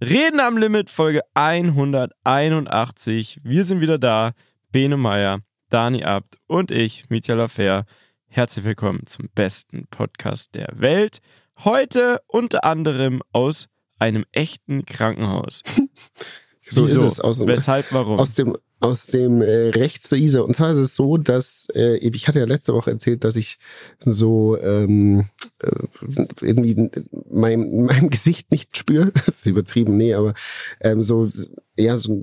Reden am Limit, Folge 181. Wir sind wieder da. Bene Meyer, Dani Abt und ich, Mietja Lafer. Herzlich willkommen zum besten Podcast der Welt. Heute unter anderem aus einem echten Krankenhaus. so Wieso? ist es. Aus, dem- Weshalb, warum? aus dem, aus dem äh, rechts zur Isar. Und zwar ist es so, dass äh, ich hatte ja letzte Woche erzählt, dass ich so ähm, äh, irgendwie mein, mein Gesicht nicht spüre. Das ist übertrieben, nee, aber ähm, so, ja, so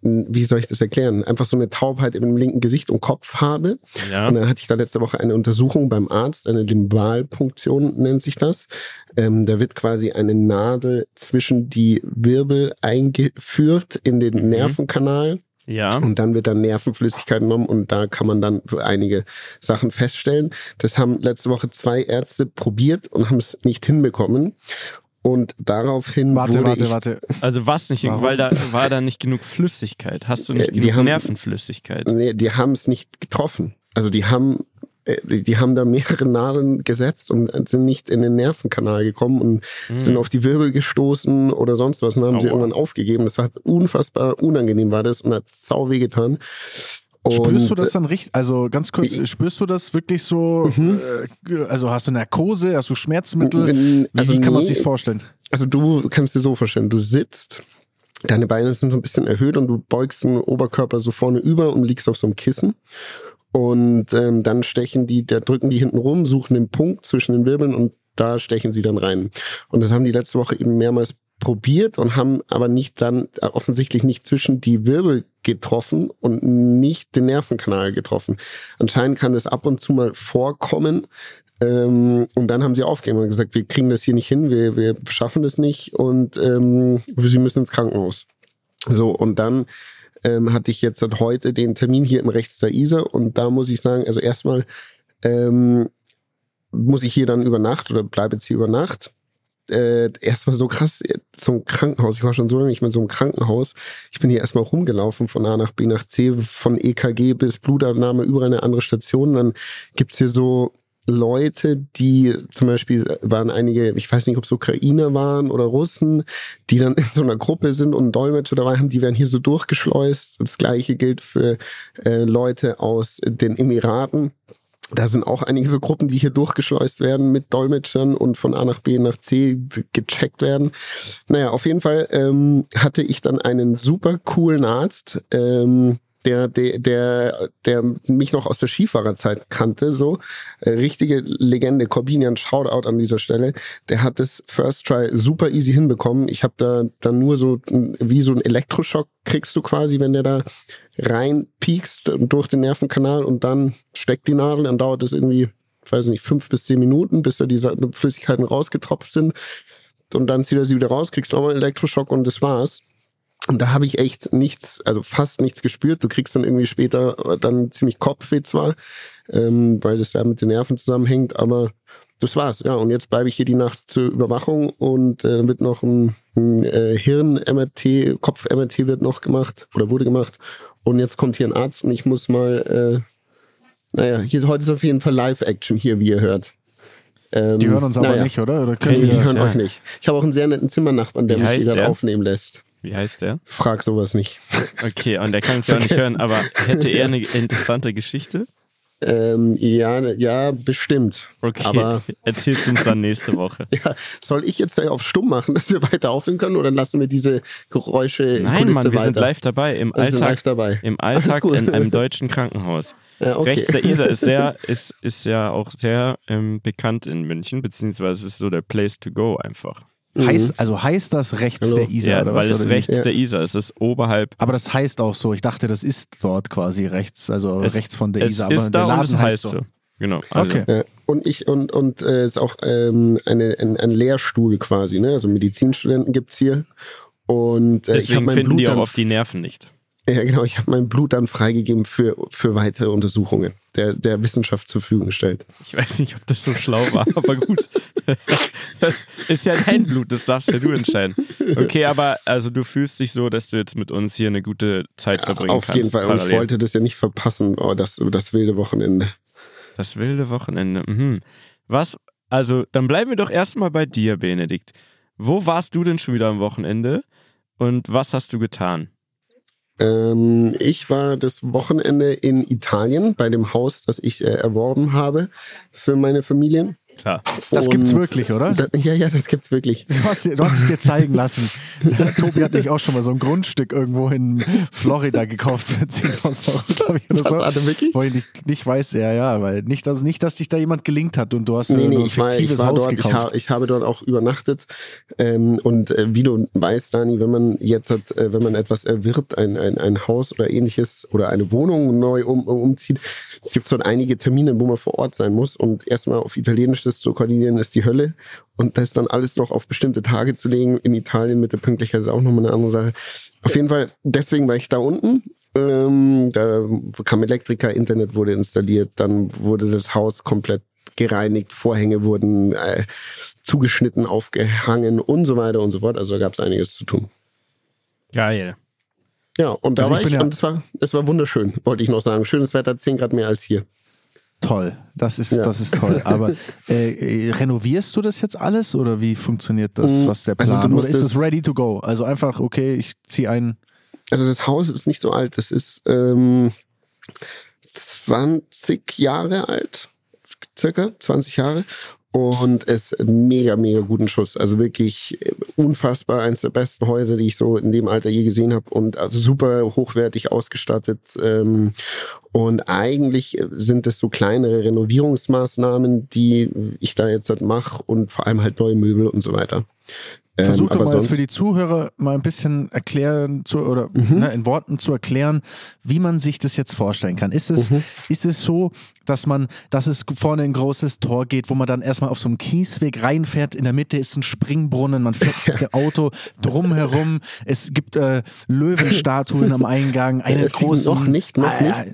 wie soll ich das erklären? Einfach so eine Taubheit im linken Gesicht und Kopf habe. ja. Und dann hatte ich da letzte Woche eine Untersuchung beim Arzt, eine Limbalpunktion nennt sich das. Ähm, da wird quasi eine Nadel zwischen die Wirbel eingeführt in den Nervenkanal ja. und dann wird dann Nervenflüssigkeit genommen und da kann man dann einige Sachen feststellen. Das haben letzte Woche zwei Ärzte probiert und haben es nicht hinbekommen. Und daraufhin Warte, wurde warte, ich, warte. Also was nicht, Warum? weil da war da nicht genug Flüssigkeit. Hast du nicht Äh, die genug haben- Nervenflüssigkeit? Nee, die haben es nicht getroffen. Also die haben, äh, die haben da mehrere Nadeln gesetzt und sind nicht in den Nervenkanal gekommen und sind auf die Wirbel gestoßen oder sonst was und haben sie Aua. irgendwann aufgegeben. Das war unfassbar unangenehm war das und hat sau weh getan. Spürst du das dann richtig? Also ganz kurz, spürst du das wirklich so? Äh, also hast du Narkose, hast du Schmerzmittel? Also wie kann man nee. sich vorstellen? Also du kannst dir so vorstellen, du sitzt, deine Beine sind so ein bisschen erhöht und du beugst den Oberkörper so vorne über und liegst auf so einem Kissen. Und ähm, dann stechen die, da drücken die hinten rum, suchen den Punkt zwischen den Wirbeln und da stechen sie dann rein. Und das haben die letzte Woche eben mehrmals probiert und haben aber nicht dann äh, offensichtlich nicht zwischen die Wirbel getroffen und nicht den Nervenkanal getroffen. Anscheinend kann das ab und zu mal vorkommen, ähm, und dann haben sie aufgegeben und gesagt, wir kriegen das hier nicht hin, wir, wir schaffen das nicht und ähm, sie müssen ins Krankenhaus. So, und dann ähm, hatte ich jetzt heute den Termin hier im Rechts der Isar und da muss ich sagen, also erstmal ähm, muss ich hier dann über Nacht oder bleibe jetzt hier über Nacht. Äh, erstmal so krass äh, zum Krankenhaus. Ich war schon so lange nicht mehr so einem Krankenhaus. Ich bin hier erstmal rumgelaufen von A nach B nach C, von EKG bis Blutabnahme, überall eine andere Station. Dann gibt's hier so Leute, die zum Beispiel waren einige, ich weiß nicht, ob es Ukrainer waren oder Russen, die dann in so einer Gruppe sind und einen Dolmetscher dabei haben, die werden hier so durchgeschleust. Das gleiche gilt für äh, Leute aus den Emiraten. Da sind auch einige so Gruppen, die hier durchgeschleust werden mit Dolmetschern und von A nach B nach C gecheckt werden. Naja, auf jeden Fall ähm, hatte ich dann einen super coolen Arzt, ähm, der, der, der, der mich noch aus der Skifahrerzeit kannte, so. Äh, richtige Legende, Corbinian, Shoutout an dieser Stelle. Der hat das First Try super easy hinbekommen. Ich habe da dann nur so, wie so ein Elektroschock kriegst du quasi, wenn der da reinpiekst durch den Nervenkanal und dann steckt die Nadel, dann dauert es irgendwie, weiß nicht, fünf bis zehn Minuten, bis da diese Flüssigkeiten rausgetropft sind. Und dann zieht er sie wieder raus, kriegst nochmal einen Elektroschock und das war's. Und da habe ich echt nichts, also fast nichts gespürt. Du kriegst dann irgendwie später dann ziemlich Kopfweh zwar, ähm, weil das ja mit den Nerven zusammenhängt, aber das war's. Ja, und jetzt bleibe ich hier die Nacht zur Überwachung und äh, dann wird noch ein, ein äh, Hirn-MRT, Kopf-MRT wird noch gemacht oder wurde gemacht. Und jetzt kommt hier ein Arzt und ich muss mal, äh, naja, hier heute ist auf jeden Fall Live-Action hier, wie ihr hört. Ähm, Die hören uns aber naja. nicht, oder? Oder Nee, können die die das? hören ja. euch nicht. Ich habe auch einen sehr netten Zimmernachbarn, der Wie mich heißt hier der? aufnehmen lässt. Wie heißt der? Frag sowas nicht. Okay, und der kann es ja nicht hören, aber hätte er eine interessante Geschichte? Ähm, ja, ja, bestimmt. Okay, Aber erzähl's uns dann nächste Woche. ja, soll ich jetzt auf stumm machen, dass wir weiter aufnehmen können oder lassen wir diese Geräusche Nein, Kulisse Mann, wir weiter? sind live dabei. Im Wir Alltag, live dabei. im Alltag in einem deutschen Krankenhaus. Ja, okay. Rechts der Isar ist sehr, ist, ist ja auch sehr ähm, bekannt in München, beziehungsweise es ist so der Place to go einfach. Heißt, also heißt das rechts Hallo? der Isar ja, oder weil was? es oder rechts Ja. der Isar ist. Es ist oberhalb. Aber das heißt auch so. Ich dachte, das ist dort quasi rechts, also Es- rechts von der es Isar. Aber ist der da es Laden heißt so. Genau. Also, Okay. Ja, und ich und und äh, ist auch ähm, eine, ein, ein Lehrstuhl quasi, ne? Also Medizinstudenten gibt's hier. Und äh, Deswegen mein finden Blut die auch auf die Nerven nicht. Ja, genau. Ich habe mein Blut dann freigegeben für, für weitere Untersuchungen, der, der Wissenschaft zur Verfügung stellt. Ich weiß nicht, ob das so schlau war, aber gut. Das ist ja dein Blut, das darfst ja du entscheiden. Okay, aber also du fühlst dich so, dass du jetzt mit uns hier eine gute Zeit verbringen Auf kannst. jeden Fall. Und ich parallel. wollte das ja nicht verpassen, oh, das, das wilde Wochenende. Das wilde Wochenende. Mhm. Was, also, dann bleiben wir doch erstmal bei dir, Benedikt. Wo warst du denn schon wieder am Wochenende und was hast du getan? Ähm, ich war das Wochenende in Italien bei dem Haus, das ich äh, erworben habe für meine Familie. Klar. Das Und gibt's wirklich, oder? Da, ja, ja, das gibt's wirklich. Du hast, du hast es dir zeigen lassen. Tobi hat nicht auch schon mal so ein Grundstück irgendwo in Florida gekauft für 10.000 Euro, glaube ich, oder Was, so. Alter, wirklich? Wo ich nicht, nicht weiß, ja, ja, weil nicht, also nicht, dass dich da jemand gelingt hat und du hast Nee, nee, nur ein ich war, ich fiktives war Haus dort, ich, gekauft. ha, ich habe dort auch übernachtet. Ähm, und äh, wie du weißt, Dani, wenn man jetzt hat, äh, wenn man etwas erwirbt, ein, ein, ein Haus oder ähnliches oder eine Wohnung neu um, umzieht, gibt es dort einige Termine, wo man vor Ort sein muss. Und erstmal auf Italienisch das zu koordinieren, ist die Hölle. Und das dann alles noch auf bestimmte Tage zu legen in Italien mit der Pünktlichkeit ist auch nochmal eine andere Sache. Auf jeden Fall, deswegen war ich da unten. Ähm, da kam Elektriker, Internet wurde installiert, dann wurde das Haus komplett gereinigt, Vorhänge wurden äh, zugeschnitten, aufgehangen und so weiter und so fort. Also gab es einiges zu tun. Geil. Ja, und da Also ich war bin ich ja- und es war, es war wunderschön, wollte ich noch sagen. Schönes Wetter, 10 Grad mehr als hier. Toll, das ist, Ja. das ist toll. Aber äh, äh, renovierst du das jetzt alles oder wie funktioniert das? Mm, Was der also Plan? du oder ist es ready to go? Also einfach, okay, ich ziehe ein. Also das Haus ist nicht so alt, es ist ähm, 20 Jahre alt, circa 20 Jahre. Und es mega, mega guten Schuss. Also wirklich unfassbar. Eines der besten Häuser, die ich so in dem Alter je gesehen habe. Und also super hochwertig ausgestattet. Ähm, und eigentlich sind es so kleinere Renovierungsmaßnahmen, die ich da jetzt halt mache. Und vor allem halt neue Möbel und so weiter. Ähm, Versuch doch mal jetzt für die Zuhörer mal ein bisschen erklären zu, oder Mhm. ne, in Worten zu erklären, wie man sich das jetzt vorstellen kann. Ist es, Mhm. ist es so, dass man, dass es vorne ein großes Tor geht, wo man dann erstmal auf so einem Kiesweg reinfährt, in der Mitte ist ein Springbrunnen, man fährt mit dem Auto drumherum, es gibt äh, Löwenstatuen am Eingang, eine Äh, große. noch nicht, noch Ah, ja,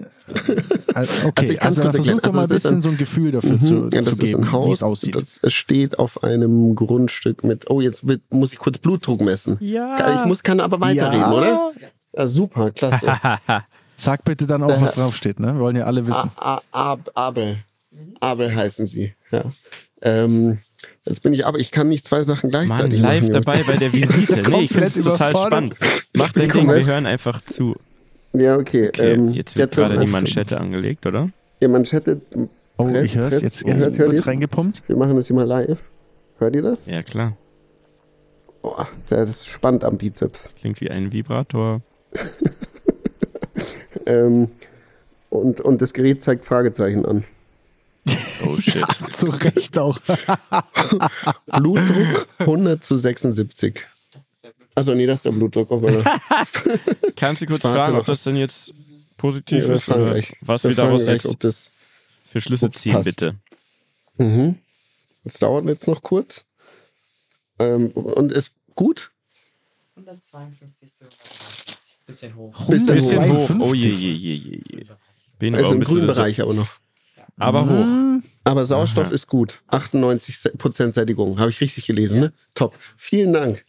Also, okay, also, kurz versuch doch mal ein Also es ist bisschen ein- so ein Gefühl dafür Mhm. zu, ja, zu geben, ein wie es aussieht. das steht auf einem Grundstück mit, oh, jetzt wird, muss ich kurz Blutdruck messen. Ja. Ich muss, kann aber weiterreden, Ja. oder? Ja, super, klasse. Sag bitte dann auch, was draufsteht, ne? Wir wollen ja alle wissen. A, A, Ab, Abel. Abel heißen sie, ja. Ähm, jetzt bin ich aber, ich kann nicht zwei Sachen Mann, gleichzeitig live machen. Jungs. dabei bei der Visite. Nee, ich finde es total spannend. Mach dein Ding, wir hören einfach zu. Ja, okay. Okay, ähm, jetzt wird gerade die äh, Manschette angelegt, oder? Die Manschette, Oh, Press- ich höre es. Jetzt, jetzt wird's ihr's? reingepumpt. wir machen das hier mal live. Hört ihr das? Ja, klar. Boah, das ist spannend am Bizeps. Klingt wie ein Vibrator. Ähm, und, und das Gerät zeigt Fragezeichen an. Oh shit. Zu Recht auch. Blutdruck 100 zu 76. Also nee, das ist der Blutdruck. Aber Kannst du kurz fragen, noch. ob das denn jetzt positiv Ja, ist oder gleich. was wir wir daraus gleich, jetzt ob das. für Schlüsse ziehen, passt. bitte. Mhm. Das dauert jetzt noch kurz. Ähm, und ist gut. 152 zu 130. Bisschen hoch. Bisschen Bisschen hoch. 52. Oh je, je, je, je, je. Bene, Also im grünen Bereich aber noch. Aber hoch. Aber Sauerstoff Aha. ist gut. 98% Sättigung. Habe ich richtig gelesen, ne? Top. Vielen Dank.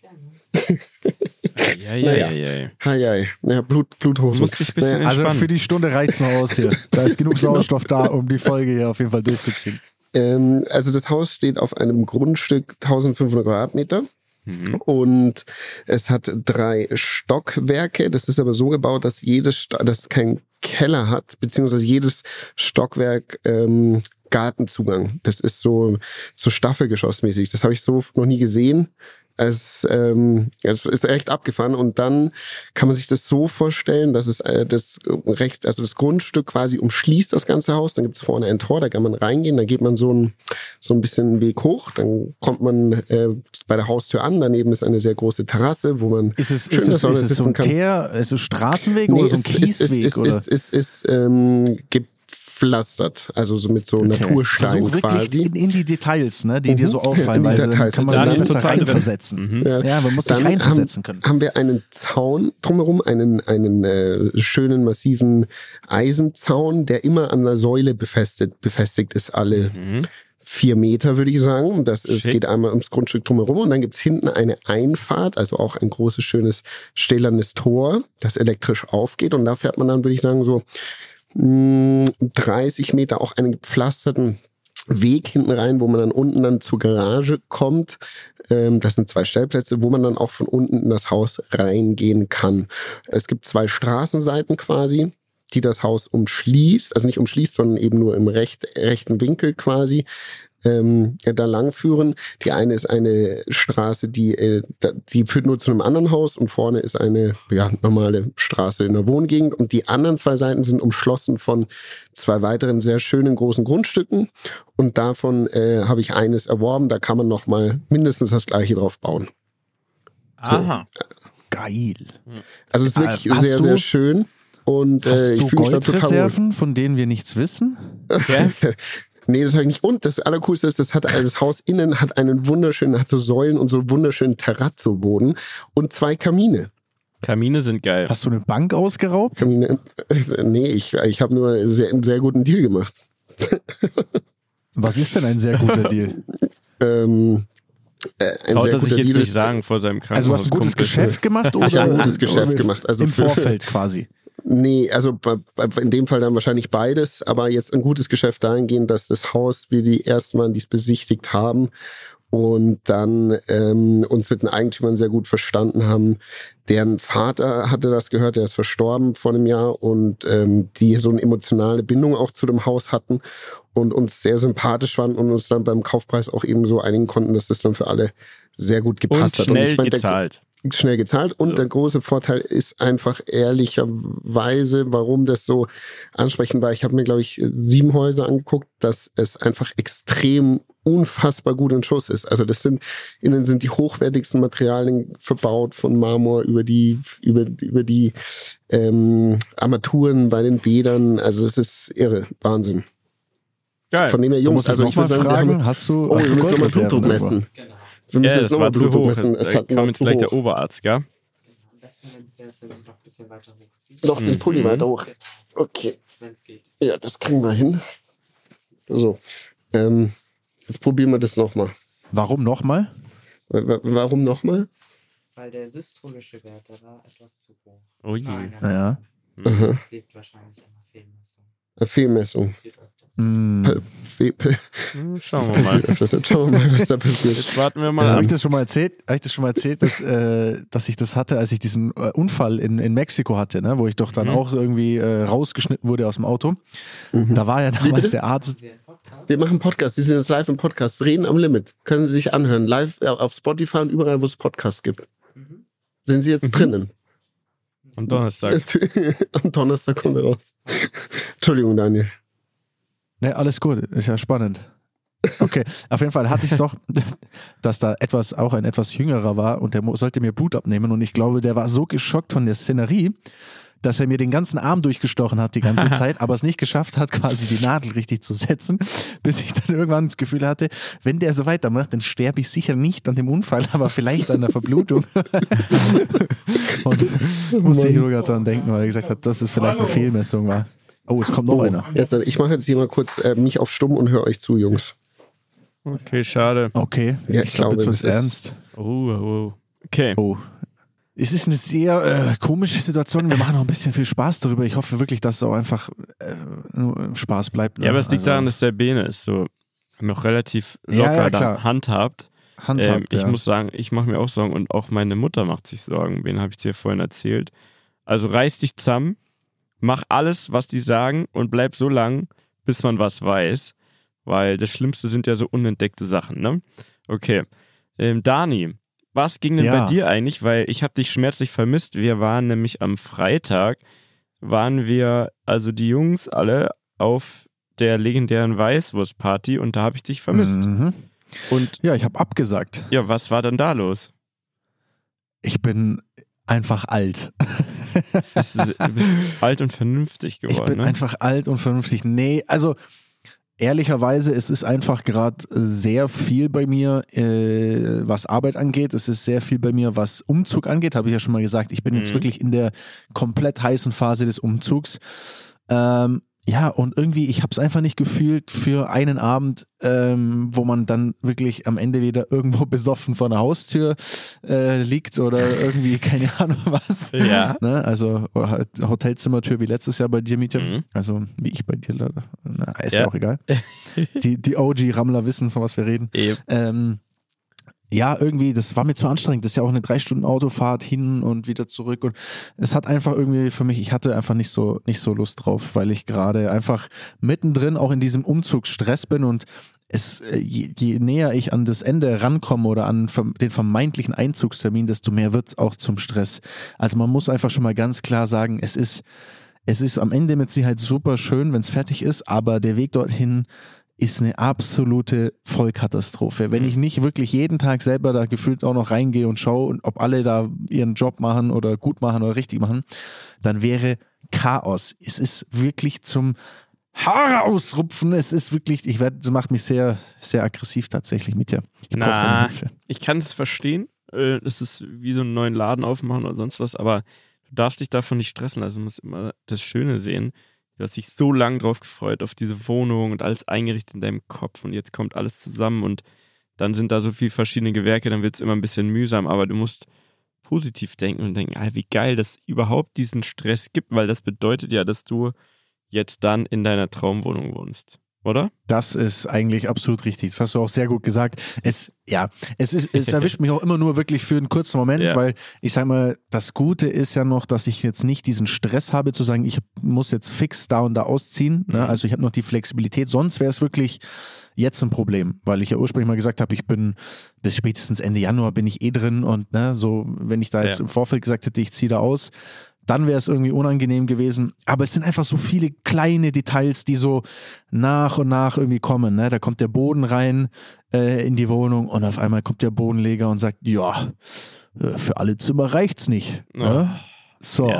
Ja, ja, ja, ja. Ja, Blut, Bluthochdruck. Du musst dich bisschen Naja, Also entspannen. für die Stunde reicht's noch aus hier. Da ist genug Sauerstoff da, um die Folge hier auf jeden Fall durchzuziehen. Ähm, also das Haus steht auf einem Grundstück 1500 Quadratmeter. Mhm. Und es hat drei Stockwerke. Das ist aber so gebaut, dass jedes, Sto- dass es keinen Keller hat, beziehungsweise jedes Stockwerk ähm, Gartenzugang. Das ist so, so Staffelgeschossmäßig. Das habe ich so noch nie gesehen. Es, ähm, es ist echt abgefahren und dann kann man sich das so vorstellen, dass es äh, das recht, also das Grundstück quasi umschließt das ganze Haus. Dann gibt es vorne ein Tor, da kann man reingehen, da geht man so ein, so ein bisschen einen Weg hoch, dann kommt man äh, bei der Haustür an. Daneben ist eine sehr große Terrasse, wo man Ist es, schön ist es, ist es so ein. Teer, ist es Straßenweg Nee, oder so ein es ist, ist, Kiesweg? ist, oder? ist, ist, ist ähm, gepflastert, also so mit so Naturstein Versuch wirklich quasi. in, in die Details, ne, die dir so Mhm. auffallen, weil Details. kann man sich total reinversetzen. Mhm. Ja, man muss sich Dann reinversetzen haben, können. haben wir einen Zaun drumherum, einen, einen äh, schönen, massiven Eisenzaun, der immer an einer Säule befestigt, befestigt ist, alle Mhm. vier Meter, würde ich sagen. Das ist, geht einmal ums Grundstück drumherum und dann gibt's hinten eine Einfahrt, also auch ein großes, schönes, stählernes Tor, das elektrisch aufgeht und da fährt man dann, würde ich sagen, so 30 Meter auch einen gepflasterten Weg hinten rein, wo man dann unten dann zur Garage kommt. Ähm, das sind zwei Stellplätze, wo man dann auch von unten in das Haus reingehen kann. Es gibt zwei Straßenseiten quasi, die das Haus umschließt, also nicht umschließt, sondern eben nur im recht, rechten Winkel quasi ähm, da langführen. Die eine ist eine Straße, die, äh, die führt nur zu einem anderen Haus und vorne ist eine ja, normale Straße in der Wohngegend. Und die anderen zwei Seiten sind umschlossen von zwei weiteren sehr schönen großen Grundstücken. Und davon äh, habe ich eines erworben. Da kann man noch mal mindestens das gleiche drauf bauen. So. Aha. Geil. Also es ist wirklich Hast sehr, du- sehr schön. Und Hast äh, ich du fühle mich da total wohl. Goldreserven, von denen wir nichts wissen? Okay. Nee, das habe ich nicht. Und das Allercoolste ist, das hat das Haus innen hat einen wunderschönen, hat so Säulen und so wunderschönen Terrazzo-Boden und zwei Kamine. Kamine sind geil. Hast du eine Bank ausgeraubt? Kamine. Nee, ich, ich habe nur sehr, einen sehr guten Deal gemacht. Was ist denn ein sehr guter Deal? Ähm, äh, ein Traut sehr er sich guter jetzt Deal nicht ist, sagen vor seinem Also du hast ein gutes. Geschäft gemacht oder Ich habe ein gutes Geschäft gemacht. Also im Vorfeld quasi. Nee, also in dem Fall dann wahrscheinlich beides, aber jetzt ein gutes Geschäft dahingehend, dass das Haus wir die ersten Mal dies besichtigt haben und dann ähm, uns mit den Eigentümern sehr gut verstanden haben. Deren Vater hatte das gehört, der ist verstorben vor einem Jahr und ähm, die so eine emotionale Bindung auch zu dem Haus hatten und uns sehr sympathisch waren und uns dann beim Kaufpreis auch eben so einigen konnten, dass das dann für alle sehr gut Und gepasst hat. Und schnell ich mein, gezahlt. Schnell gezahlt. Und So. der große Vorteil ist einfach ehrlicherweise, warum das so ansprechend war. Ich habe mir, glaube ich, sieben Häuser angeguckt, dass es einfach extrem unfassbar gut in Schuss ist. Also das sind, innen sind die hochwertigsten Materialien verbaut, von Marmor über die, über, über die ähm, Armaturen bei den Bädern. Also es ist irre, Wahnsinn. Geil. Von dem her, Jungs, also ich würde sagen, wir fragen, haben, hast du, oh, hast wir du müssen nochmal Blutdruck messen. Genau. Wir müssen ja, jetzt das war nochmal zu Blutdruck hoch. messen. Es Da hat kam jetzt gleich der hoch. Oberarzt, gell? Am besten wäre es, wenn du es noch ein bisschen weiter hochziehst. Noch den Pulli Mhm. weiter hoch. Okay. wenn es geht. Ja, das kriegen wir hin. So. Ähm, jetzt probieren wir das nochmal. Warum nochmal? Warum nochmal? Weil der systolische Wert, der war etwas zu hoch. Oh je. Nein, Ja. Es liegt wahrscheinlich an der Fehlmessung. Eine Fehlmessung. Hm. Hm, Schauen wir mal. öfters. Schauen wir mal, was da passiert. Jetzt warten wir mal Habe ich das schon mal erzählt? Habe ich das schon mal erzählt, dass, äh, dass ich das hatte, als ich diesen äh, Unfall in, in Mexiko hatte, ne? wo ich doch dann Mhm. auch irgendwie äh, rausgeschnitten wurde aus dem Auto. Da war ja damals bitte? der Arzt. Wir machen Podcast. Sie sind jetzt live im Podcast. Reden am Limit. Können Sie sich anhören. Live auf Spotify und überall, wo es Podcasts gibt. Mhm. Sind Sie jetzt drinnen? Am Donnerstag. Am Donnerstag kommt er raus. Entschuldigung, Daniel. Ne, alles gut, ist ja spannend. Okay, auf jeden Fall hatte ich es doch, dass da etwas, auch ein etwas jüngerer war und der sollte mir Blut abnehmen und ich glaube, der war so geschockt von der Szenerie, dass er mir den ganzen Arm durchgestochen hat die ganze Zeit, aber es nicht geschafft hat, quasi die Nadel richtig zu setzen, bis ich dann irgendwann das Gefühl hatte, wenn der so weitermacht, dann sterbe ich sicher nicht an dem Unfall, aber vielleicht an der Verblutung. und musste ich sogar dran denken, weil er gesagt hat, dass es vielleicht eine Fehlmessung war. Oh, es kommt noch Oh, einer. jetzt, ich mache jetzt hier mal kurz äh, mich auf stumm und höre euch zu, Jungs. Okay, schade. Okay, Ja, ich ich glaube, jetzt ist- ernst. Oh, oh. Okay. Oh. Es ist eine sehr äh, komische Situation. Wir machen auch ein bisschen viel Spaß darüber. Ich hoffe wirklich, dass es auch einfach äh, nur Spaß bleibt. ne? Ja, aber es liegt Also, daran, dass der Bene ist so noch relativ Ja, locker ja, klar. handhabt. handhabt, ähm, ich ja. muss sagen, ich mache mir auch Sorgen und auch meine Mutter macht sich Sorgen. Wen habe ich dir vorhin erzählt? Also reiß dich zusammen, mach alles, was die sagen und bleib so lang, bis man was weiß. Weil das Schlimmste sind ja so unentdeckte Sachen, ne? Okay. Ähm, Dani, was ging denn Ja. bei dir eigentlich? Weil ich habe dich schmerzlich vermisst. Wir waren nämlich am Freitag, waren wir, also die Jungs alle, auf der legendären Weißwurstparty und da habe ich dich vermisst. Mhm. Und Ja, ich habe abgesagt. ja, was war denn da los? Ich bin einfach alt. Bist, du bist alt und vernünftig Ich geworden, bin ne? einfach alt und vernünftig. Nee, also ehrlicherweise, es ist einfach gerade sehr viel bei mir, äh, was Arbeit angeht. Es ist sehr viel bei mir, was Umzug angeht, habe ich ja schon mal gesagt. Ich bin jetzt Mhm. wirklich in der komplett heißen Phase des Umzugs. Ähm, ja, und irgendwie, ich habe es einfach nicht gefühlt für einen Abend, ähm, wo man dann wirklich am Ende wieder irgendwo besoffen vor einer Haustür äh, liegt oder irgendwie, keine Ahnung was. Ja. Ne? Also halt Hotelzimmertür wie letztes Jahr bei dir, Miete. Mhm. Also wie ich bei dir leider. Na, ist ja, Ja. auch egal. Die, die OG-Rammler wissen, von was wir reden. Eben. Ähm, ja, irgendwie, das war mir zu anstrengend. Das ist ja auch eine drei Stunden Autofahrt hin und wieder zurück. Und es hat einfach irgendwie für mich, ich hatte einfach nicht so, nicht so Lust drauf, weil ich gerade einfach mittendrin auch in diesem Umzugsstress bin und es, äh, je, je näher ich an das Ende rankomme oder an den vermeintlichen Einzugstermin, desto mehr wird's auch zum Stress. Also man muss einfach schon mal ganz klar sagen, es ist, es ist am Ende mit Sicherheit super schön, wenn es fertig ist, aber der Weg dorthin ist eine absolute Vollkatastrophe. Wenn ich nicht wirklich jeden Tag selber da gefühlt auch noch reingehe und schaue, ob alle da ihren Job machen oder gut machen oder richtig machen, dann wäre Chaos. Es ist wirklich zum Haare ausrupfen. Es ist wirklich, ich werde, das macht mich sehr, sehr aggressiv tatsächlich mit dir. Ich brauche deine Hilfe. Ich kann das verstehen. Äh, Das ist wie so einen neuen Laden aufmachen oder sonst was, aber du darfst dich davon nicht stressen. Also du musst immer das Schöne sehen. Du hast dich so lange drauf gefreut, auf diese Wohnung und alles eingerichtet in deinem Kopf und jetzt kommt alles zusammen und dann sind da so viele verschiedene Gewerke, dann wird es immer ein bisschen mühsam, aber du musst positiv denken und denken, ah, wie geil, dass überhaupt diesen Stress gibt, weil das bedeutet ja, dass du jetzt dann in deiner Traumwohnung wohnst, oder? Das ist eigentlich absolut richtig. Das hast du auch sehr gut gesagt. Es, ja, es ist, es erwischt mich auch immer nur wirklich für einen kurzen Moment, Ja. weil ich sag mal, das Gute ist ja noch, dass ich jetzt nicht diesen Stress habe zu sagen, ich muss jetzt fix da und da ausziehen. Ne? Mhm. Also ich habe noch die Flexibilität. Sonst wäre es wirklich jetzt ein Problem, weil ich ja ursprünglich mal gesagt habe, ich bin bis spätestens Ende Januar bin ich eh drin und ne, so, wenn ich da jetzt Ja. im Vorfeld gesagt hätte, ich ziehe da aus, dann wäre es irgendwie unangenehm gewesen. Aber es sind einfach so viele kleine Details, die so nach und nach irgendwie kommen. Ne? Da kommt der Boden rein äh, in die Wohnung und auf einmal kommt der Bodenleger und sagt, ja, äh, für alle Zimmer reicht's nicht. Ne? So,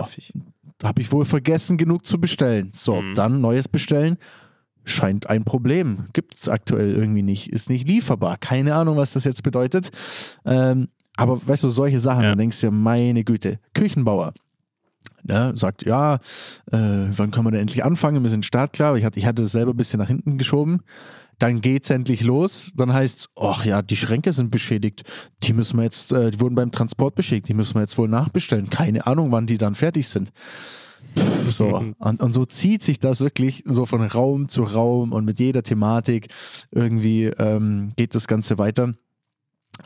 habe ich wohl vergessen, genug zu bestellen. So, Mhm. dann neues bestellen. Scheint ein Problem. Gibt es aktuell irgendwie nicht. Ist nicht lieferbar. Keine Ahnung, was das jetzt bedeutet. Ähm, aber weißt du, solche Sachen, Ja. dann denkst du dir, meine Güte, Küchenbauer. Ne, sagt, ja, äh, wann können wir denn endlich anfangen? Wir sind startklar. Ich hatte, ich hatte das selber ein bisschen nach hinten geschoben. Dann geht's endlich los. Dann heißt's, ach ja, die Schränke sind beschädigt. Die müssen wir jetzt, äh, die wurden beim Transport beschädigt. Die müssen wir jetzt wohl nachbestellen. Keine Ahnung, wann die dann fertig sind. Pff, So. Und, und so zieht sich das wirklich so von Raum zu Raum und mit jeder Thematik irgendwie ähm, geht das Ganze weiter.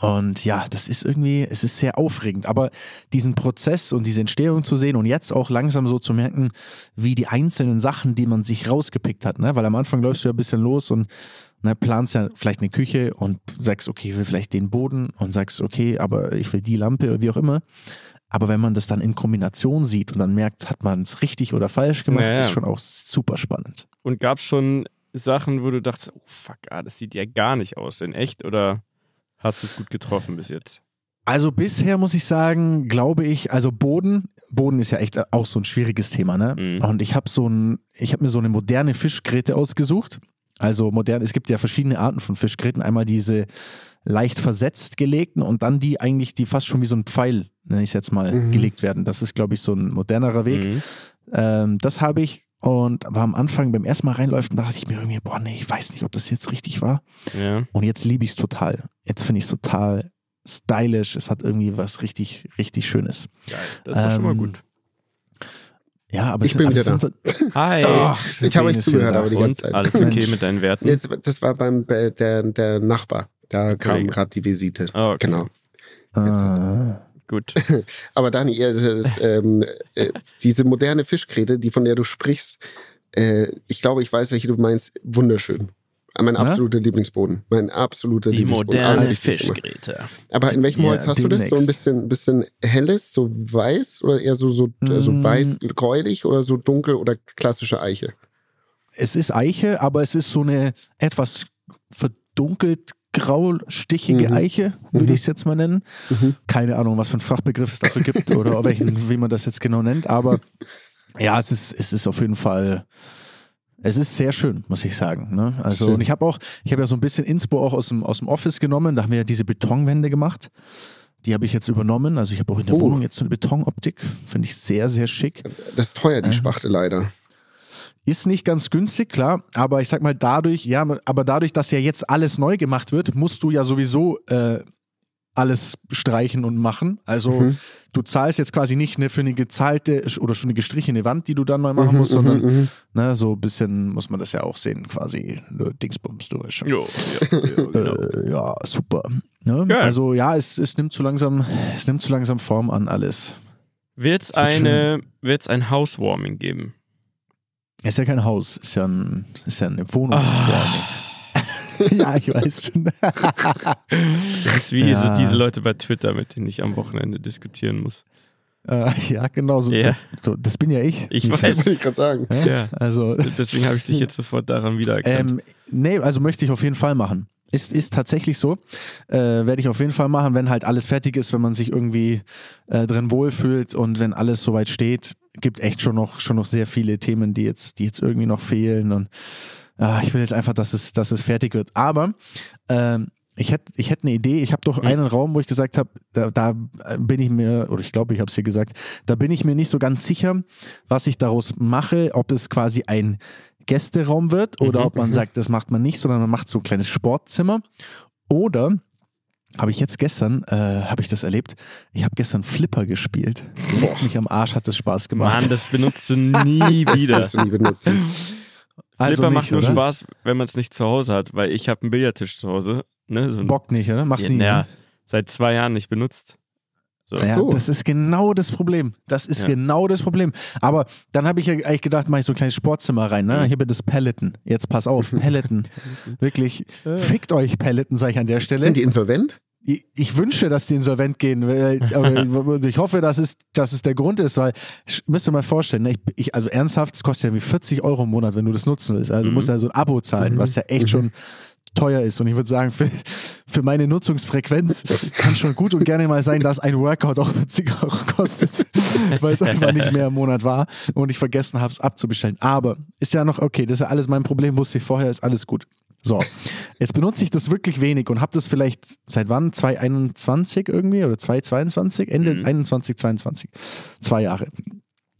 Und ja, das ist irgendwie, es ist sehr aufregend. Aber diesen Prozess und diese Entstehung zu sehen und jetzt auch langsam so zu merken, wie die einzelnen Sachen, die man sich rausgepickt hat, ne? weil am Anfang läufst du ja ein bisschen los und ne, planst ja vielleicht eine Küche und sagst, okay, ich will vielleicht den Boden und sagst, okay, aber ich will die Lampe oder wie auch immer. Aber wenn man das dann in Kombination sieht und dann merkt, hat man es richtig oder falsch gemacht, Ja, ja. ist schon auch super spannend. Und gab es schon Sachen, wo du dachtest, oh fuck, ah, das sieht ja gar nicht aus in echt oder hast du es gut getroffen bis jetzt? Also bisher muss ich sagen, glaube ich, also Boden, Boden ist ja echt auch so ein schwieriges Thema, ne? Mhm. Und ich habe so ein, ich habe mir so eine moderne Fischgräte ausgesucht. Also modern, es gibt ja verschiedene Arten von Fischgräten. Einmal diese leicht versetzt gelegten und dann die eigentlich, die fast schon wie so ein Pfeil, nenne ich es jetzt mal, Mhm. gelegt werden. Das ist, glaube ich, so ein modernerer Weg. Mhm. Ähm, das habe ich und war am Anfang beim ersten Mal reinläuft, dachte ich mir irgendwie, boah, nee, ich weiß nicht, ob das jetzt richtig war. Ja. Und jetzt liebe ich es total. Jetzt finde ich es total stylisch. Es hat irgendwie was richtig, richtig Schönes. Geil. Das ist doch schon mal Ähm, gut. Ja, aber Ich bin wieder sind so- Hi. Ach, Ich habe euch zugehört, aber da. die ganze Zeit. alles okay Mensch. mit deinen Werten? Jetzt, das war beim bei der, der Nachbar. Da kam Kollege. gerade die Visite. Ah, okay. Genau. Ah, Gut. Aber Dani, das, ist, ähm, äh, diese moderne Fischgräte, die von der du sprichst, äh, ich glaube, ich weiß, welche du meinst. Wunderschön. Mein Ja? absoluter Lieblingsboden. Mein absoluter Die Lieblingsboden. moderne Alles richtig gemacht. Fischgräte. Aber in welchem Ja, Holz hast du das? So ein bisschen, bisschen helles, so weiß oder eher so, so also Mm. weiß, gräulich oder so dunkel oder klassische Eiche? es ist Eiche, aber es ist so eine etwas verdunkelt graustichige Mhm. Eiche, würde Mhm. ich es jetzt mal nennen. Mhm. Keine Ahnung, was für ein Fachbegriff es dafür gibt oder welchen, wie man das jetzt genau nennt, aber ja, es ist, es ist auf jeden Fall, es ist sehr schön, muss ich sagen. Ne? Also, Schön. und ich habe auch, ich habe ja so ein bisschen Inspo auch aus dem, aus dem Office genommen, da haben wir ja diese Betonwände gemacht. Die habe ich jetzt übernommen. Also ich habe auch in der Oh. Wohnung jetzt so eine Betonoptik. Finde ich sehr, sehr schick. Das ist teuer, die Äh. Spachte leider. Ist nicht ganz günstig, klar, aber ich sag mal dadurch, ja, aber dadurch, dass ja jetzt alles neu gemacht wird, musst du ja sowieso äh, alles streichen und machen. Also Mhm. du zahlst jetzt quasi nicht ne, für eine gezahlte oder schon eine gestrichene Wand, die du dann neu machen Mhm, musst, mhm, sondern mhm. ne, so ein bisschen muss man das ja auch sehen, quasi nur Dingsbums, du weißt schon. Jo, ja, ja, genau. Äh, ja, super. Ne? Also ja, es, es nimmt zu langsam, es nimmt zu langsam Form an alles. Wird es Das wird eine, wird's ein Housewarming geben? Ist ja kein Haus, ist ja, ein, ist ja eine Wohnung. Ah. ja, ich weiß schon. Das ist wie Ja. so diese Leute bei Twitter, mit denen ich am Wochenende diskutieren muss. äh, ja, genau so. Ja. so. Das bin ja ich. Ich weiß. Wollte ich gerade sagen. Ja? Ja. Also, Deswegen habe ich dich jetzt sofort daran wiedererkannt. ähm, nee, also möchte ich auf jeden Fall machen. Ist, ist tatsächlich so. Äh, Werde ich auf jeden Fall machen, wenn halt alles fertig ist, wenn man sich irgendwie äh, drin wohlfühlt und wenn alles soweit steht. Gibt echt schon noch, schon noch sehr viele Themen, die jetzt, die jetzt irgendwie noch fehlen. Und ah, ich will jetzt einfach, dass es, dass es fertig wird. Aber ähm, ich hätte ich hätt eine Idee. Ich habe doch einen Raum, wo ich gesagt habe, da, da bin ich mir, oder ich glaube, ich habe es hier gesagt, da bin ich mir nicht so ganz sicher, was ich daraus mache, ob es quasi ein Gästeraum wird oder Mhm. ob man sagt, das macht man nicht, sondern man macht so ein kleines Sportzimmer. Oder habe ich jetzt gestern, äh, habe ich das erlebt, ich habe gestern Flipper gespielt. Leck mich am Arsch, hat das Spaß gemacht. Mann, das benutzt du nie Das wieder. wirst du nie benutzen. also Flipper nicht, macht nur oder? Spaß, wenn man es nicht zu Hause hat, weil ich habe einen Billardtisch zu Hause. Ne, so Bock nicht, oder? Machst ja, du nie. naja, ne? seit zwei Jahren nicht benutzt. So. Ja, so. das ist genau das Problem. Das ist Ja. genau das Problem. Aber dann habe ich ja eigentlich gedacht, mache ich so ein kleines Sportzimmer rein. Ne? Mhm. Hier bitte das Peloton. Jetzt pass auf, Peloton. Wirklich, fickt euch Peloton, sage ich an der Stelle. Sind die insolvent? Ich, ich wünsche, dass die insolvent gehen. weil- Aber ich hoffe, dass es, dass es der Grund ist, weil müsst ihr mal vorstellen, ne, ich, ich, also ernsthaft, es kostet ja wie 40 Euro im Monat, wenn du das nutzen willst. Also du Mhm. musst ja so ein Abo zahlen, was ja echt schon teuer ist. Und ich würde sagen, für, für meine Nutzungsfrequenz kann schon gut und gerne mal sein, dass ein Workout auch 40 Euro kostet, weil es einfach nicht mehr im Monat war und ich vergessen habe, es abzubestellen. Aber ist ja noch okay, das ist ja alles mein Problem, wusste ich vorher, ist alles gut. So, jetzt benutze ich das wirklich wenig und habe das vielleicht seit wann? 2021 irgendwie oder 2022? Ende Mhm. 21, 22. Zwei Jahre.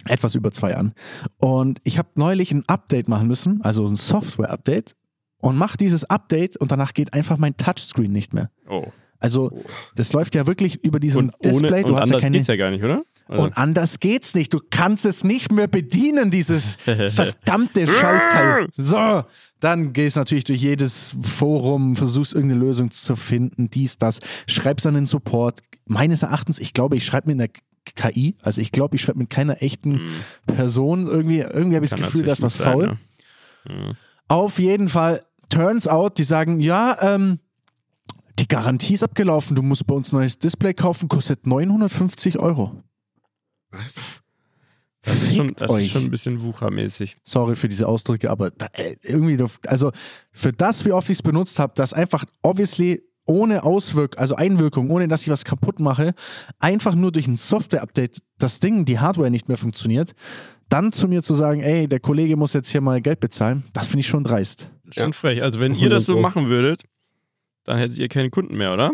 Etwas über zwei Jahren. Und ich habe neulich ein Update machen müssen, also ein Software-Update und mache dieses Update und danach geht einfach mein Touchscreen nicht mehr. Oh. Also das läuft ja wirklich über diesen Und, Display. ohne, du und hast ja anders keine geht's ja gar nicht, oder? Also, und anders geht's nicht. Du kannst es nicht mehr bedienen, dieses verdammte Scheißteil. So, dann gehst natürlich durch jedes Forum, versuchst irgendeine Lösung zu finden, dies, das, schreibst an den Support. Meines Erachtens, ich glaube, ich schreibe mit einer KI, also ich glaube, ich schreibe mit keiner echten Person irgendwie, irgendwie habe ich das Gefühl, da ist was faul. ne? Auf jeden Fall, turns out, die sagen, ja, ähm, die Garantie ist abgelaufen, du musst bei uns ein neues Display kaufen, kostet 950 Euro. Was? Das ist schon, das ist schon ein bisschen wuchermäßig. Sorry für diese Ausdrücke, aber da, äh, irgendwie, also für das, wie oft ich es benutzt habe, das einfach obviously ohne Auswirkung, also Einwirkung, ohne dass ich was kaputt mache, einfach nur durch ein Software-Update das Ding, die Hardware nicht mehr funktioniert, dann zu mir zu sagen, ey, der Kollege muss jetzt hier mal Geld bezahlen, das finde ich schon dreist. Schon Ja. frech. Also wenn ihr das so 100 Pro. machen würdet, dann hättet ihr keine Kunden mehr, oder?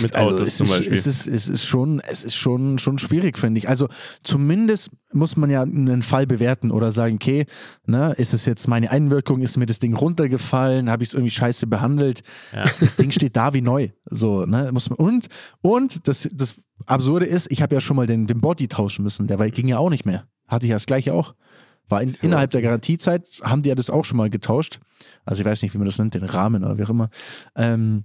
Mit Autos Also es zum ist, Beispiel. Es ist, es ist schon, es ist schon, schon schwierig, finde ich. Also zumindest muss man ja einen Fall bewerten oder sagen, okay, ne, ist es jetzt meine Einwirkung, ist mir das Ding runtergefallen, habe ich es irgendwie scheiße behandelt? Ja. Das Ding steht da wie neu. So, ne, muss man, und, und das, das Absurde ist, ich habe ja schon mal den, den Body tauschen müssen, der ging ja auch nicht mehr. Hatte ich ja das gleiche auch. War in, innerhalb der Garantiezeit, haben die ja das auch schon mal getauscht. Also ich weiß nicht, wie man das nennt, den Rahmen oder wie auch immer. Ähm,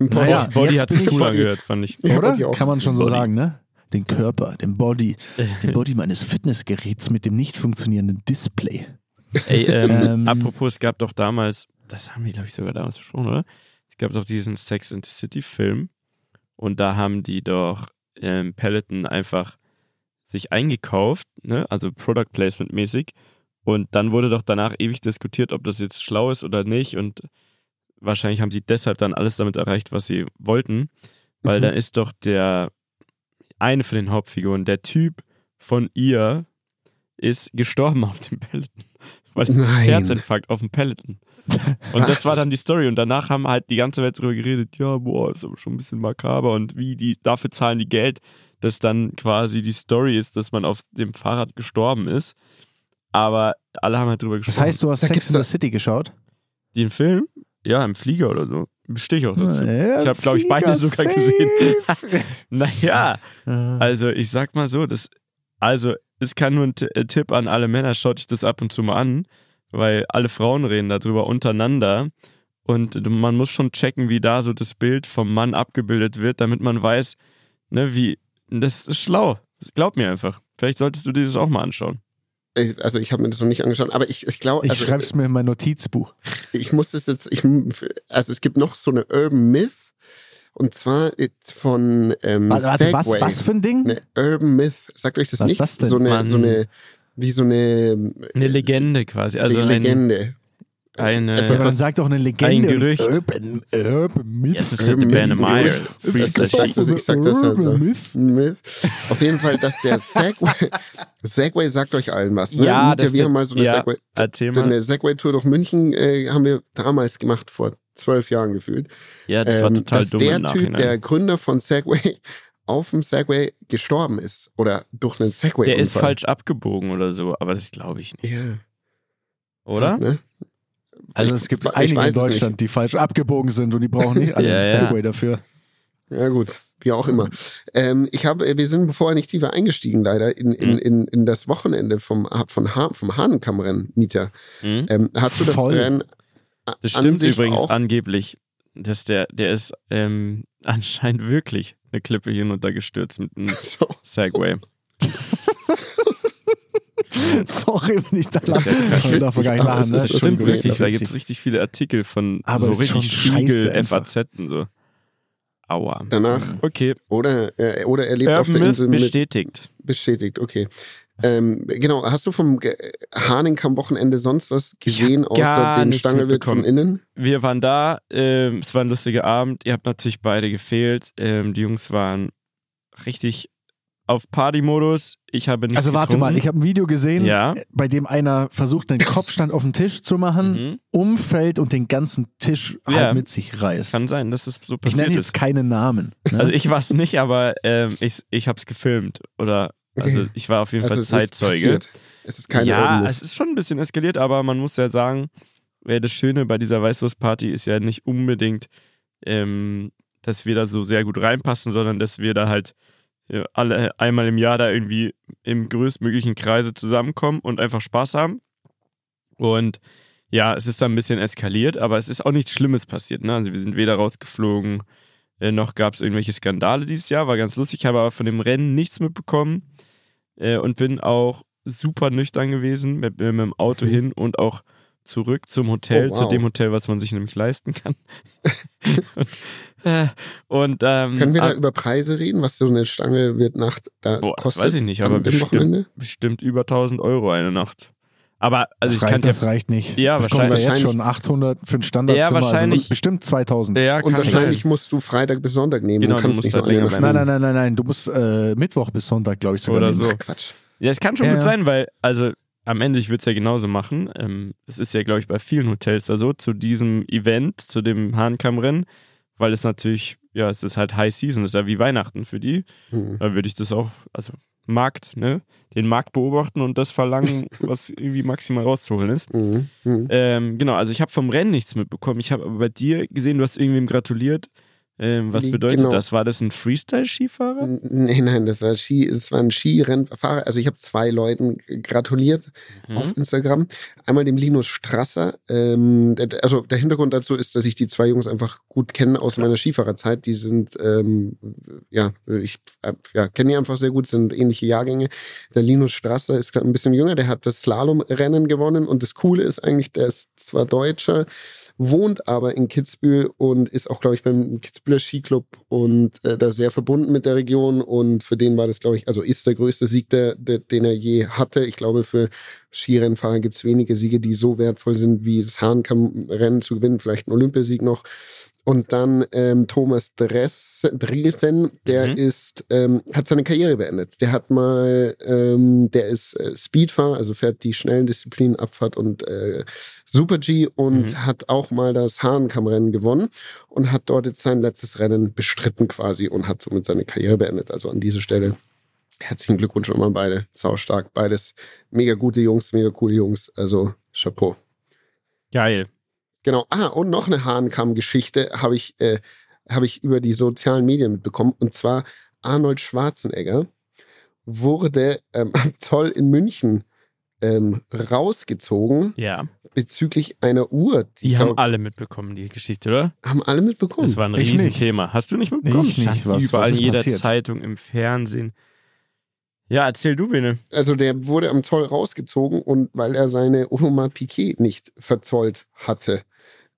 Den Body. Naja, Body hat sich ich cool angehört, fand ich. Ja, oder? Kann man schon so Body. sagen, ne? Den Körper, den Body, den Body meines Fitnessgeräts mit dem nicht funktionierenden Display. Ey, ähm, Ähm, apropos, es gab doch damals, das haben wir, glaube ich, sogar damals besprochen, oder? Es gab doch diesen Sex and the City Film und da haben die doch ähm, Peloton einfach sich eingekauft, ne? also Product Placement mäßig und dann wurde doch danach ewig diskutiert, ob das jetzt schlau ist oder nicht und wahrscheinlich haben sie deshalb dann alles damit erreicht, was sie wollten, weil Mhm. da ist doch der eine von den Hauptfiguren, der Typ von ihr ist gestorben auf dem Peloton. Weil Nein. Herzinfarkt auf dem Peloton. Und das Was? war dann die Story. Und danach haben halt die ganze Welt drüber geredet, ja, boah, ist aber schon ein bisschen makaber und wie die, dafür zahlen die Geld, dass dann quasi die Story ist, dass man auf dem Fahrrad gestorben ist. Aber alle haben halt drüber Das gesprochen. heißt, du hast Da Sex in the City geschaut? Den Film? Ja, im Flieger oder so. Stehe ich auch dazu. Ja, ich habe, glaube ich, beide sogar safe. gesehen. naja, Ja. also ich sag mal so, das, also es kann nur ein T äh, Tipp an alle Männer, schaut euch das ab und zu mal an, weil alle Frauen reden darüber untereinander und man muss schon checken, wie da so das Bild vom Mann abgebildet wird, damit man weiß, ne, wie, das ist schlau. Glaub mir einfach. Vielleicht solltest du dir das auch mal anschauen. Also ich habe mir das noch nicht angeschaut, aber ich, ich glaube, Ich also, schreibe es mir in mein Notizbuch. ich muss das jetzt, ich, also es gibt noch so eine Urban Myth und zwar von ähm, Warte, warte was, Segway. was für ein Ding? Eine Urban Myth, sagt euch das Was ist nicht? das denn? So eine, Mann. so eine, wie so eine, Eine Legende quasi. Also eine ein, Legende. Eine- Etwas, Ja, man sagt doch eine Legende. Ein Gerücht. Urban, Urban Myth. Yes, Ben Meyer. So. Urban Myth. Myth. Auf jeden Fall, dass der Segway, Segway sagt euch allen was. Ne? Ja, das wir der- haben mal so eine ja. Segway, eine Segway-Tour durch München äh, haben wir damals gemacht, vor zwölf Jahren gefühlt. Ja, das war Ähm, total dass dumm der im Typ, der Gründer von Segway, auf dem Segway gestorben ist. Oder durch einen Segway. der ist falsch abgebogen oder so, aber das glaube ich nicht. Ja. Oder? Ne? Also Ich- es gibt ich einige in. Deutschland, die falsch abgebogen sind und die brauchen nicht alle Ja, einen ja. Segway dafür. Ja, gut. Wie auch immer. Ähm, ich habe, wir sind vorher nicht tiefer eingestiegen, leider, in, in, Mhm. in, in das Wochenende vom, von ha vom Hahnenkammrennen, Mieter. Mhm. Ähm, hast du das Voll. Rennen Das stimmt übrigens auch? angeblich, dass der, der ist ähm, anscheinend wirklich eine Klippe hinuntergestürzt mit einem So. Segway. Sorry, wenn ich da lache. ist Das witzig, darf man gar nicht lachen. es Ne? ist Das stimmt richtig, da gibt es richtig viele Artikel von Aber so richtig scheiße Spiegel, einfach. FAZ und so. Aua. Danach, Okay, oder, äh, oder er lebt auf Urban der Myth Insel mit, bestätigt. bestätigt, okay. Ähm, genau, hast du vom Ge- Hahnenkamm-Wochenende sonst was gesehen, Ich außer den Stangelwirt von innen? Wir waren da, ähm, es war ein lustiger Abend. Ihr habt natürlich beide gefehlt. Ähm, die Jungs waren richtig auf Partymodus. Ich habe nichts Also warte getrunken. mal, ich habe ein Video gesehen, Ja. bei dem einer versucht, einen Kopfstand auf den Tisch zu machen, Mhm. umfällt und den ganzen Tisch Ja. halt mit sich reißt. Kann sein, dass das so ich passiert nenne ist. jetzt keine Namen. Ne? Also ich war es nicht, aber ähm, ich, ich habe es gefilmt. Oder also ich war auf jeden Also Fall ist Zeitzeuge. passiert. Es ist keine ja, Myth. es ist schon ein bisschen eskaliert, aber man muss ja sagen, das Schöne bei dieser Weißwurstparty ist ja nicht unbedingt, ähm, dass wir da so sehr gut reinpassen, sondern dass wir da halt äh, alle einmal im Jahr da irgendwie im größtmöglichen Kreise zusammenkommen und einfach Spaß haben. Und ja, es ist dann ein bisschen eskaliert, aber es ist auch nichts Schlimmes passiert. Ne? Also wir sind weder rausgeflogen, äh, noch gab es irgendwelche Skandale dieses Jahr, war ganz lustig. Ich habe aber von dem Rennen nichts mitbekommen äh, und bin auch super nüchtern gewesen mit, mit dem Auto hin und auch zurück zum Hotel, Oh, wow. zu dem Hotel, was man sich nämlich leisten kann. und äh, und ähm, Können wir da ah, über Preise reden, was so eine Stange wird Nacht da boah, das kostet? weiß ich nicht, aber bestimmt, Wochenende? bestimmt über 1000 Euro eine Nacht. Aber also das, ich kann reicht, ja das reicht nicht. Ja, das kostet ja jetzt wahrscheinlich- schon 800 für ein Standardzimmer. Ja, wahrscheinlich- Also bestimmt 2000. ja, Und wahrscheinlich sein. musst du Freitag bis Sonntag nehmen Genau, und du kannst musst nicht halt. Nein, nein, nein, nein, nein. Du musst äh, Mittwoch bis Sonntag, glaube ich, sogar. Oder nehmen. so. Ach, Quatsch. Ja, es kann schon Ja, gut sein, weil, also am Ende, ich würde es ja genauso machen. Ähm, das ist ja, glaube ich, bei vielen Hotels da so, zu diesem Event, zu dem Hahnkammrennen, weil es natürlich, ja, es ist halt High Season, das ist ja wie Weihnachten für die. Hm. Da würde ich das auch, also Markt, ne? Den Markt beobachten und das verlangen, was irgendwie maximal rauszuholen ist. Mhm. Mhm. Ähm, genau, also ich habe vom Rennen nichts mitbekommen. Ich habe aber bei dir gesehen, du hast irgendwem gratuliert. Ähm, was bedeutet genau. das? War das ein Freestyle-Skifahrer? Nein, nein, das war Ski, es war ein Skirennfahrer. Also ich habe zwei Leuten gratuliert Mhm. auf Instagram. Einmal dem Linus Strasser. Ähm, der- also der Hintergrund dazu ist, dass ich die zwei Jungs einfach gut kenne aus meiner Skifahrerzeit. Die sind, ähm, ja, ich ja, kenne die einfach sehr gut, sind ähnliche Jahrgänge. Der Linus Strasser ist ein bisschen jünger, der hat das Slalomrennen gewonnen und das Coole ist eigentlich, der ist zwar Deutscher, wohnt aber in Kitzbühel und ist auch, glaube ich, beim Kitzbüheler Skiclub und äh, da sehr verbunden mit der Region. Und für den war das, glaube ich, also ist der größte Sieg, der, der, den er je hatte. Ich glaube, für Skirennfahrer gibt es wenige Siege, die so wertvoll sind, wie das Hahnkamm-Rennen zu gewinnen, vielleicht ein Olympiasieg noch. Und dann ähm, Thomas Dress, Dresen, der Mhm. ist, ähm, hat seine Karriere beendet. Der hat mal, ähm, der ist äh, Speedfahrer, also fährt die schnellen Disziplinen, Abfahrt und äh, Super G und Mhm. hat auch mal das Hahnkammrennen gewonnen und hat dort jetzt sein letztes Rennen bestritten quasi und hat somit seine Karriere beendet. Also an dieser Stelle Herzlichen Glückwunsch immer beide. Saustark. Beides mega gute Jungs, mega coole Jungs. Also Chapeau. Geil. Genau. Ah, und noch eine Hahnkamm-Geschichte habe ich, äh, habe ich über die sozialen Medien mitbekommen. Und zwar Arnold Schwarzenegger wurde ähm, am Zoll in München ähm, rausgezogen Ja. bezüglich einer Uhr. Die ich haben glaub, alle mitbekommen, die Geschichte, oder? haben alle mitbekommen. Das war ein Ich Riesenthema. Hast du nicht mitbekommen? Ich nicht. Stand Was- überall was in jeder passiert? Zeitung, im Fernsehen. Ja, erzähl du, Bene. Also der wurde am Zoll rausgezogen und weil er seine Oma Piquet nicht verzollt hatte.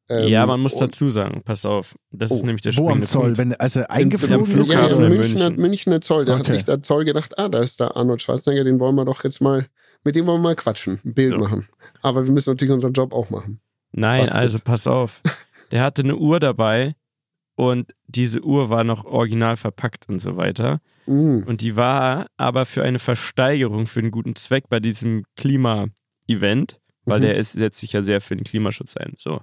Ähm, ja, man muss dazu sagen, pass auf. Das ist Oh, nämlich der Wo am Zoll? Punkt. Wenn, als er am eingeflogen ist? Flughafen. Ja, ja, in Münchner, München. Münchner Zoll. Der hat Okay. sich der Zoll gedacht, ah, da ist der Arnold Schwarzenegger, den wollen wir doch jetzt mal, mit dem wollen wir mal quatschen, ein Bild So. machen. Aber wir müssen natürlich unseren Job auch machen. Nein, Was also pass auf. Der hatte eine Uhr dabei und diese Uhr war noch original verpackt und so weiter. Mm. Und die war aber für eine Versteigerung für einen guten Zweck bei diesem Klima-Event, weil Mhm. der ist, setzt sich ja sehr für den Klimaschutz ein. So.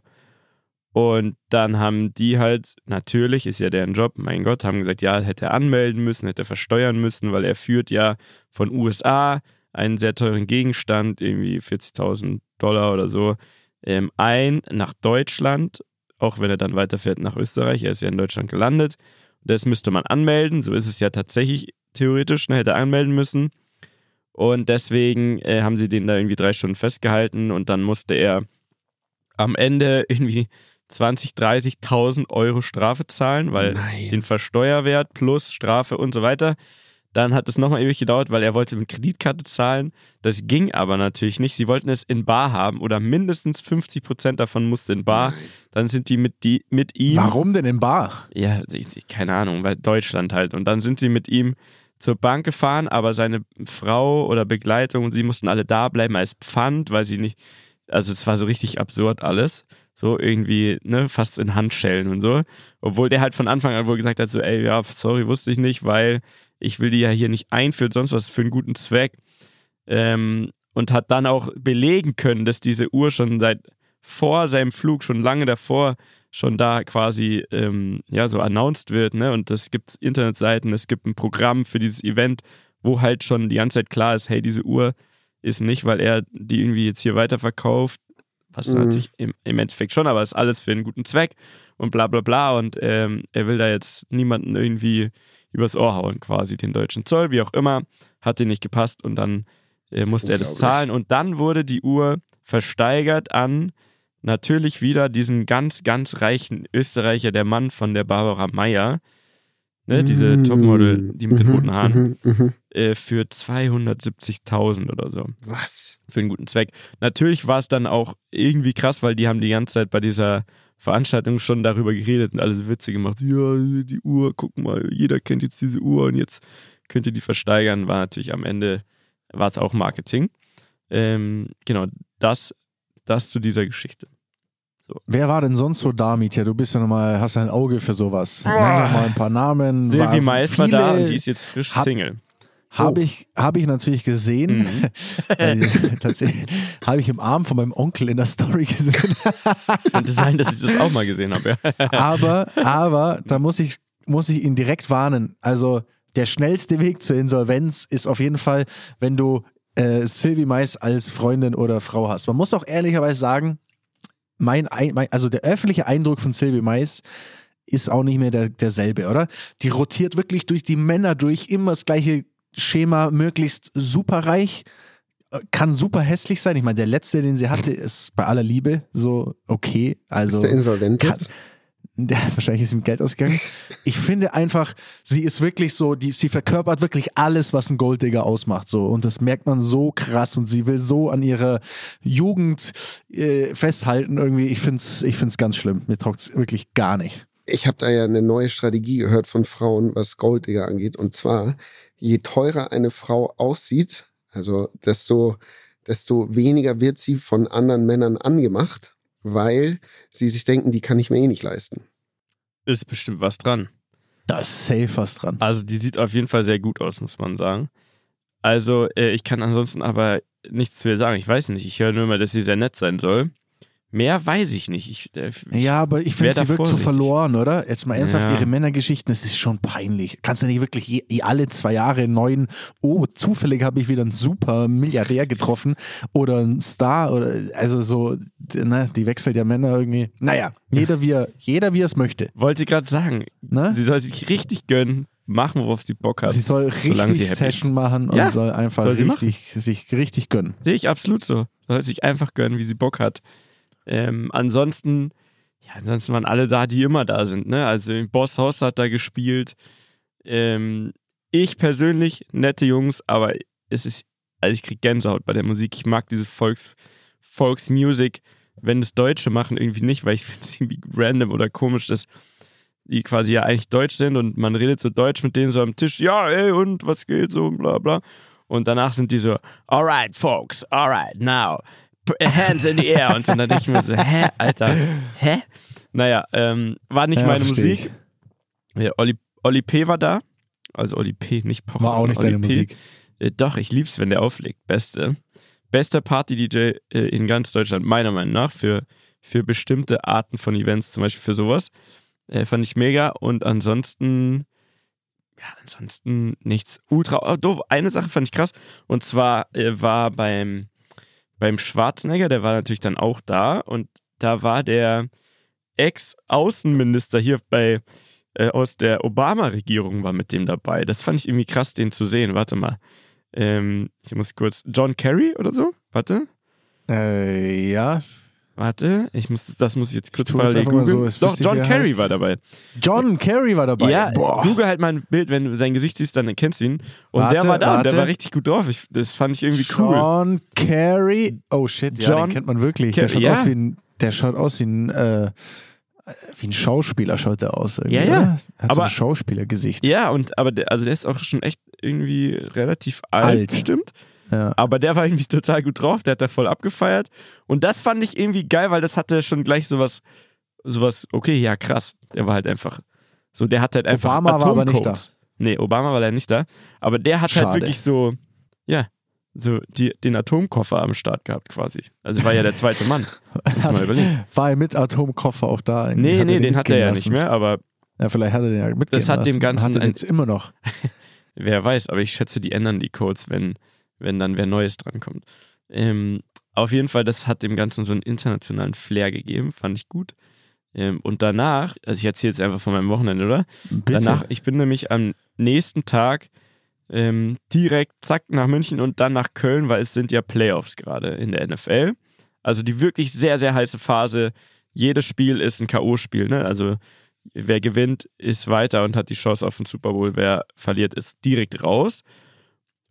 Und dann haben die halt, natürlich ist ja deren Job, mein Gott, haben gesagt, ja, hätte er anmelden müssen, hätte er versteuern müssen, weil er führt ja von USA einen sehr teuren Gegenstand, irgendwie 40.000 Dollar oder so, ähm, ein nach Deutschland, auch wenn er dann weiterfährt nach Österreich. Er ist ja in Deutschland gelandet. Das müsste man anmelden. So ist es ja tatsächlich theoretisch, ne, hätte er anmelden müssen. Und deswegen äh, haben sie den da irgendwie drei Stunden festgehalten und dann musste er am Ende irgendwie 20, 30.000 Euro Strafe zahlen, weil Nein. den Versteuerwert plus Strafe und so weiter. Dann hat es nochmal ewig gedauert, weil er wollte mit Kreditkarte zahlen. Das ging aber natürlich nicht. Sie wollten es in Bar haben oder mindestens 50 Prozent davon musste in Bar. Dann sind die mit, die, mit ihm. Warum denn im Bar? Ja, keine Ahnung, weil Deutschland halt. Und dann sind sie mit ihm zur Bank gefahren, aber seine Frau oder Begleitung und sie mussten alle da bleiben als Pfand, weil sie nicht, also es war so richtig absurd alles. So irgendwie, ne, fast in Handschellen und so. Obwohl der halt von Anfang an wohl gesagt hat, so, ey, ja, sorry, wusste ich nicht, weil ich will die ja hier nicht einführen, sonst was für einen guten Zweck. Ähm, und hat dann auch belegen können, dass diese Uhr schon seit vor seinem Flug, schon lange davor, schon da quasi ähm, ja so announced wird, ne? Und es gibt Internetseiten, es gibt ein Programm für dieses Event, wo halt schon die ganze Zeit klar ist, hey, diese Uhr ist nicht, weil er die irgendwie jetzt hier weiterverkauft, was Mhm. natürlich im, im Endeffekt schon, aber ist alles für einen guten Zweck und bla bla bla. Und ähm, er will da jetzt niemanden irgendwie übers Ohr hauen, quasi den deutschen Zoll, wie auch immer, hat den nicht gepasst und dann äh, musste er das zahlen. Und dann wurde die Uhr versteigert an natürlich wieder diesen ganz, ganz reichen Österreicher, der Mann von der Barbara Meyer, ne, diese Mm. Topmodel, die mit den Mhm, roten Haaren, mhm, mhm. Äh, für 270.000 oder so Was? für einen guten Zweck. Natürlich war es dann auch irgendwie krass, weil die haben die ganze Zeit bei dieser Veranstaltung schon darüber geredet und alle so Witze gemacht. Ja, die Uhr, guck mal, jeder kennt jetzt diese Uhr und jetzt könnt ihr die versteigern. War natürlich am Ende, war es auch Marketing. Ähm, genau, das, das zu dieser Geschichte. Wer war denn sonst so da, Mietja? Du bist ja nochmal, hast ja ein Auge für sowas. Nenn doch mal ein paar Namen. Silvi Mais war da und die ist jetzt frisch hab- Single. Habe ich, hab ich natürlich gesehen. Mhm. Weil, tatsächlich habe ich im Arm von meinem Onkel in der Story gesehen. Könnte sein, dass ich das auch mal gesehen habe. Ja. aber, aber da muss ich, muss ich ihn direkt warnen. Also der schnellste Weg zur Insolvenz ist auf jeden Fall, wenn du äh, Sylvie Mais als Freundin oder Frau hast. Man muss auch ehrlicherweise sagen, mein, Ein- mein also der öffentliche Eindruck von Sylvie Mais ist auch nicht mehr der, derselbe, oder? Die rotiert wirklich durch die Männer durch, immer das gleiche Schema, möglichst superreich, äh, kann super hässlich sein. Ich meine, der letzte, den sie hatte, ist bei aller Liebe so okay. Also ist der insolvent kann- der, wahrscheinlich ist ihm Geld ausgegangen. Ich finde einfach, sie ist wirklich so, die, sie verkörpert wirklich alles, was ein Golddigger ausmacht. So. Und das merkt man so krass und sie will so an ihrer Jugend äh, festhalten irgendwie. Ich finde es ich find's ganz schlimm. Mir taugt es wirklich gar nicht. Ich habe da ja eine neue Strategie gehört von Frauen, was Golddigger angeht. Und zwar, je teurer eine Frau aussieht, also desto, desto weniger wird sie von anderen Männern angemacht, weil sie sich denken, die kann ich mir eh nicht leisten. Ist bestimmt was dran. Da ist safe was dran. Also die sieht auf jeden Fall sehr gut aus, muss man sagen. Also äh, ich kann ansonsten aber nichts zu ihr sagen. Ich weiß nicht. Ich höre nur immer, dass sie sehr nett sein soll. Mehr weiß ich nicht. Ich, äh, Ja, aber ich finde, sie wirkt so verloren, oder? Jetzt mal ernsthaft, Ja. ihre Männergeschichten, das ist schon peinlich. Kannst du nicht wirklich je, je alle zwei Jahre einen neuen, oh, zufällig habe ich wieder einen super Milliardär getroffen oder einen Star oder, also so, ne, die wechselt ja Männer irgendwie. Naja, jeder wie er, jeder wie er es möchte, wollte gerade sagen, ne? sie soll sich richtig gönnen, machen, worauf sie Bock hat. Sie soll sie richtig happy Session machen und Ja, soll einfach soll sie richtig, sich richtig gönnen. Sehe ich absolut so. Soll sich einfach gönnen, wie sie Bock hat. Ähm, ansonsten, ja, ansonsten waren alle da, die immer da sind, ne? Also Boss Hoss hat da gespielt. Ähm, ich persönlich, nette Jungs, aber es ist, also ich krieg Gänsehaut bei der Musik. Ich mag diese Volks, Volksmusik, wenn es Deutsche machen, irgendwie nicht, weil ich finde es irgendwie random oder komisch, dass die quasi ja eigentlich Deutsch sind und man redet so Deutsch mit denen so am Tisch, ja, ey, und was geht so, bla bla. Und danach sind die so, alright, folks, alright, now, hands in the air. Und dann denke ich mir so, hä, Alter, hä? Naja, ähm, war nicht Ja, meine Musik. Ja, Olli, Olli P. war da. Also Olli P., nicht Pocher. War auch nicht sondern deine P. Musik. Äh, doch, ich lieb's, wenn der auflegt. Beste. Bester Party-DJ äh, in ganz Deutschland, meiner Meinung nach, für, für bestimmte Arten von Events, zum Beispiel für sowas. Äh, fand ich mega. Und ansonsten, ja, ansonsten nichts ultra. Oh, doof. Eine Sache fand ich krass. Und zwar äh, war beim, beim Schwarzenegger, der war natürlich dann auch da. Und da war der Ex-Außenminister hier bei äh, aus der Obama-Regierung war mit dem dabei. Das fand ich irgendwie krass, den zu sehen. Warte mal. Ähm, ich muss kurz. John Kerry oder so? Warte. Äh, ja. Warte. Ich muss, das muss ich jetzt kurz parallel mal so, googeln. als Doch, John er Kerry heißt. war dabei. John Kerry war dabei. Ja, Boah. google halt mal ein Bild, wenn du sein Gesicht siehst, dann erkennst du ihn. Und Warte, der war da und der warte. war richtig gut drauf. Ich, das fand ich irgendwie cool. John Kerry. Oh shit, ja, John den kennt man wirklich. Der schaut, ja. aus wie ein, der schaut aus wie ein, äh, wie ein Schauspieler, schaut der aus. irgendwie, Ja, ja. oder? Hat so Aber- ein Schauspielergesicht. Ja, und aber der, also der ist auch schon echt irgendwie relativ alt, Alt. stimmt. Ja. Aber der war irgendwie total gut drauf, der hat da voll abgefeiert. Und das fand ich irgendwie geil, weil das hatte schon gleich sowas, sowas, okay, ja, krass. Der war halt einfach, so, der hat halt einfach Obama war aber nicht da. Nee, Obama war leider nicht da. Aber der hat Schade. halt wirklich so, ja, so die, den Atomkoffer am Start gehabt quasi. Also war ja der zweite Mann. Muss mal überlegen. War er mit Atomkoffer auch da? eigentlich? Nee, Hat nee, den hat er ja lassen? nicht mehr, aber Ja, vielleicht hat er den ja mitgehen Das hat dem lassen. Ganzen Hat er den jetzt immer noch. Wer weiß, aber ich schätze, die ändern die Codes, wenn, wenn dann wer Neues drankommt. Ähm, auf jeden Fall, das hat dem Ganzen so einen internationalen Flair gegeben, fand ich gut. Ähm, und danach, also ich erzähle jetzt einfach von meinem Wochenende, oder? Bitte. Danach, ich bin nämlich am nächsten Tag ähm, direkt zack nach München und dann nach Köln, weil es sind ja Playoffs gerade in der NFL. Also die wirklich sehr, sehr heiße Phase. Jedes Spiel ist ein K.O.-Spiel, ne? Also wer gewinnt, ist weiter und hat die Chance auf den Super Bowl. Wer verliert, ist direkt raus.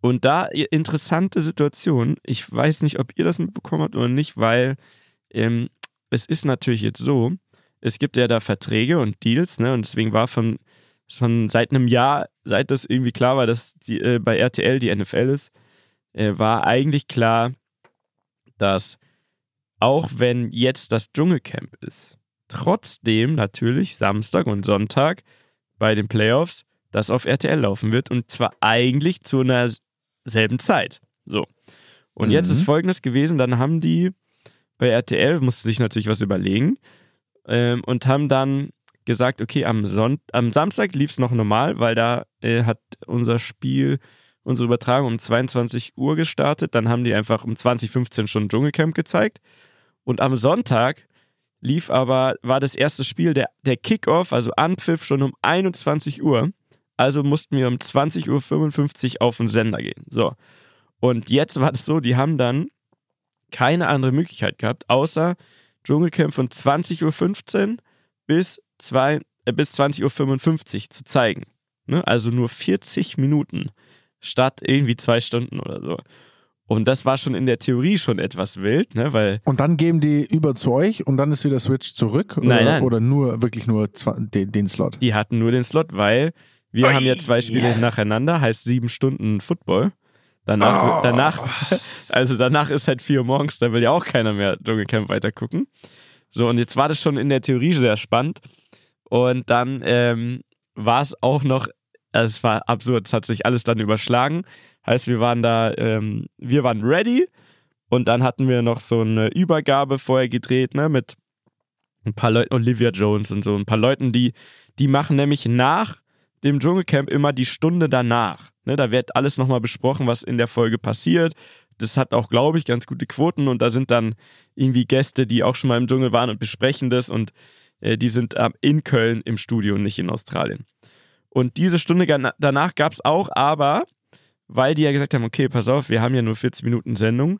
Und da interessante Situation. Ich weiß nicht, ob ihr das mitbekommen habt oder nicht, weil ähm, es ist natürlich jetzt so, es gibt ja da Verträge und Deals, ne? Und deswegen war von, von seit einem Jahr, seit das irgendwie klar war, dass die, äh, bei RTL die NFL ist, äh, war eigentlich klar, dass auch wenn jetzt das Dschungelcamp ist, trotzdem natürlich Samstag und Sonntag bei den Playoffs das auf RTL laufen wird und zwar eigentlich zu einer selben Zeit. So. Und jetzt Mhm. ist folgendes gewesen, dann haben die bei RTL, mussten sich natürlich was überlegen ähm, und haben dann gesagt, okay, am, Son am Samstag lief es noch normal, weil da äh, hat unser Spiel, unsere Übertragung um 22 Uhr gestartet. Dann haben die einfach um 2015 schon Dschungelcamp gezeigt. Und am Sonntag lief aber, war das erste Spiel, der, der Kickoff, also Anpfiff, schon um 21 Uhr. Also mussten wir um 20.55 Uhr auf den Sender gehen. So. Und jetzt war das so, die haben dann keine andere Möglichkeit gehabt, außer Dschungelcamp von 20.15 Uhr bis, zwei, äh, bis 20.55 Uhr zu zeigen. Ne? Also nur 40 Minuten statt irgendwie zwei Stunden oder so. Und das war schon in der Theorie schon etwas wild, ne? weil Und dann geben die über zu euch und dann ist wieder Switch zurück? Oder, Nein, nein. oder nur, wirklich nur den, den Slot? die hatten nur den Slot, weil wir haben ja zwei Spiele nacheinander, heißt sieben Stunden Football. Danach, danach, also danach ist halt vier Uhr morgens, da will ja auch keiner mehr Dschungelcamp weiter gucken. So, und jetzt war das schon in der Theorie sehr spannend. Und dann ähm, war es auch noch, also es war absurd, es hat sich alles dann überschlagen. Heißt, wir waren da, ähm, wir waren ready Und dann hatten wir noch so eine Übergabe vorher gedreht, ne, mit ein paar Leuten, Olivia Jones und so, ein paar Leuten, die, die machen nämlich nach dem Dschungelcamp immer die Stunde danach. Ne, da wird alles nochmal besprochen, was in der Folge passiert. Das hat auch, glaube ich, ganz gute Quoten und da sind dann irgendwie Gäste, die auch schon mal im Dschungel waren und besprechen das und äh, die sind ähm, in Köln im Studio und nicht in Australien. Und diese Stunde danach gab es auch, aber weil die ja gesagt haben, okay, pass auf, wir haben ja nur 40 Minuten Sendung,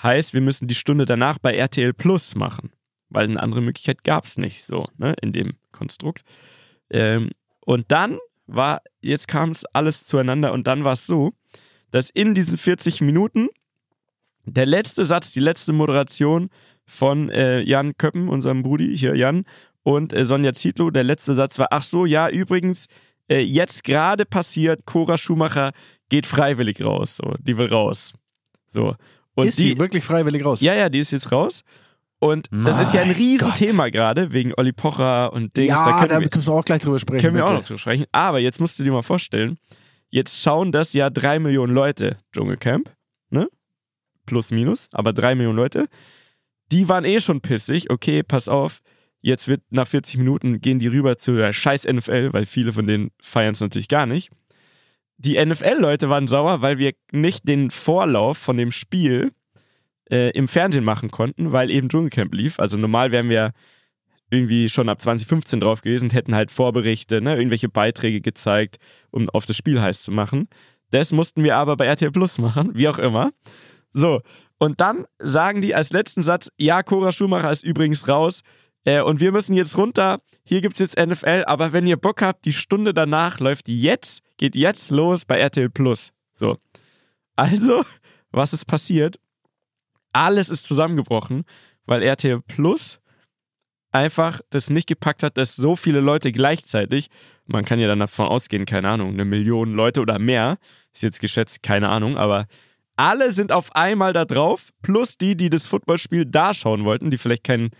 heißt, wir müssen die Stunde danach bei RTL Plus machen, weil eine andere Möglichkeit gab es nicht so, ne, in dem Konstrukt. Ähm, und dann war, jetzt kam es alles zueinander und dann war es so, dass in diesen 40 Minuten der letzte Satz, die letzte Moderation von äh, Jan Köppen, unserem Brudi, hier Jan, und äh, Sonja Zietlow, der letzte Satz war, ach so, ja, übrigens, äh, jetzt gerade passiert, Cora Schumacher geht freiwillig raus. So, die will raus. So. Und ist die, sie wirklich freiwillig raus? Ja, ja, die ist jetzt raus. Und das ist ja ein Riesenthema gerade, wegen Olli Pocher und Dings. Ja, da können da wir, können wir auch gleich drüber sprechen. können wir auch bitte. noch drüber sprechen. Aber jetzt musst du dir mal vorstellen, jetzt schauen das ja drei Millionen Leute, Dschungelcamp, ne? Plus, minus, aber drei Millionen Leute. Die waren eh schon pissig. Okay, pass auf, jetzt wird nach 40 Minuten gehen die rüber zu der scheiß NFL, weil viele von denen feiern es natürlich gar nicht. Die NFL-Leute waren sauer, weil wir nicht den Vorlauf von dem Spiel äh, im Fernsehen machen konnten, weil eben Dschungelcamp lief. Also normal wären wir irgendwie schon ab 2015 drauf gewesen und hätten halt Vorberichte, ne, irgendwelche Beiträge gezeigt, um auf das Spiel heiß zu machen. Das mussten wir aber bei RTL Plus machen, wie auch immer. So, und dann sagen die als letzten Satz, ja, Cora Schumacher ist übrigens raus äh, und wir müssen jetzt runter. Hier gibt's jetzt NFL, aber wenn ihr Bock habt, die Stunde danach läuft jetzt, geht jetzt los bei RTL Plus. So. Also, was ist passiert? Alles ist zusammengebrochen, weil RTL Plus einfach das nicht gepackt hat, dass so viele Leute gleichzeitig, man kann ja dann davon ausgehen, keine Ahnung, eine Million Leute oder mehr, ist jetzt geschätzt, keine Ahnung, aber alle sind auf einmal da drauf, plus die, die das Footballspiel da schauen wollten, die vielleicht keinen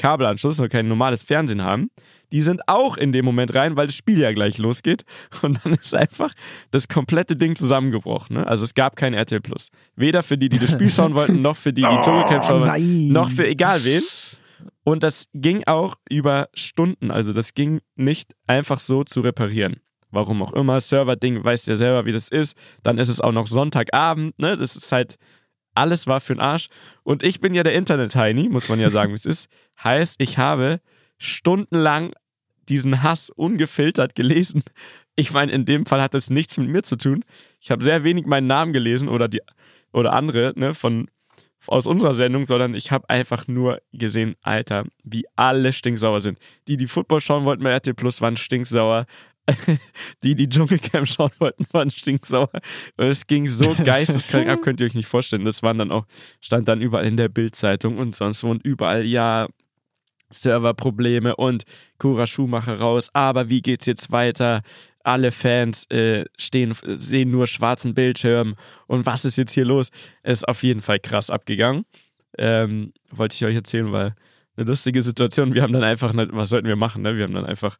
Kabelanschluss oder kein normales Fernsehen haben, die sind auch in dem Moment rein, weil das Spiel ja gleich losgeht. Und dann ist einfach das komplette Ding zusammengebrochen. Ne? Also es gab kein RTL Plus. Weder für die, die das Spiel schauen wollten, noch für die, die Dschungelcamp schauen wollten, noch für egal wen. Und das ging auch über Stunden. Also das ging nicht einfach so zu reparieren. Warum auch immer. Server-Ding, weißt ja selber, wie das ist. Dann ist es auch noch Sonntagabend. Ne? Das ist halt, alles war für den Arsch. Und ich bin ja der Internet-Heini, muss man ja sagen, wie es ist. Heißt, ich habe stundenlang diesen Hass ungefiltert gelesen. Ich meine, in dem Fall hat das nichts mit mir zu tun. Ich habe sehr wenig meinen Namen gelesen oder die oder andere ne, von aus unserer Sendung, sondern ich habe einfach nur gesehen, Alter, wie alle stinksauer sind. Die, die Football schauen wollten bei RT Plus, waren stinksauer. Die, die Dschungelcamp schauen wollten, waren stinksauer. Und es ging so geisteskrank ab, könnt ihr euch nicht vorstellen. Das waren dann auch, stand dann überall in der Bildzeitung und sonst wo und überall, ja, Serverprobleme und Cora Schumacher raus. Aber wie geht's jetzt weiter? Alle Fans äh, stehen, sehen nur schwarzen Bildschirm. Und was ist jetzt hier los? Ist auf jeden Fall krass abgegangen. Ähm, wollte ich euch erzählen, weil eine lustige Situation. Wir haben dann einfach, was sollten wir machen? Ne? Wir haben dann einfach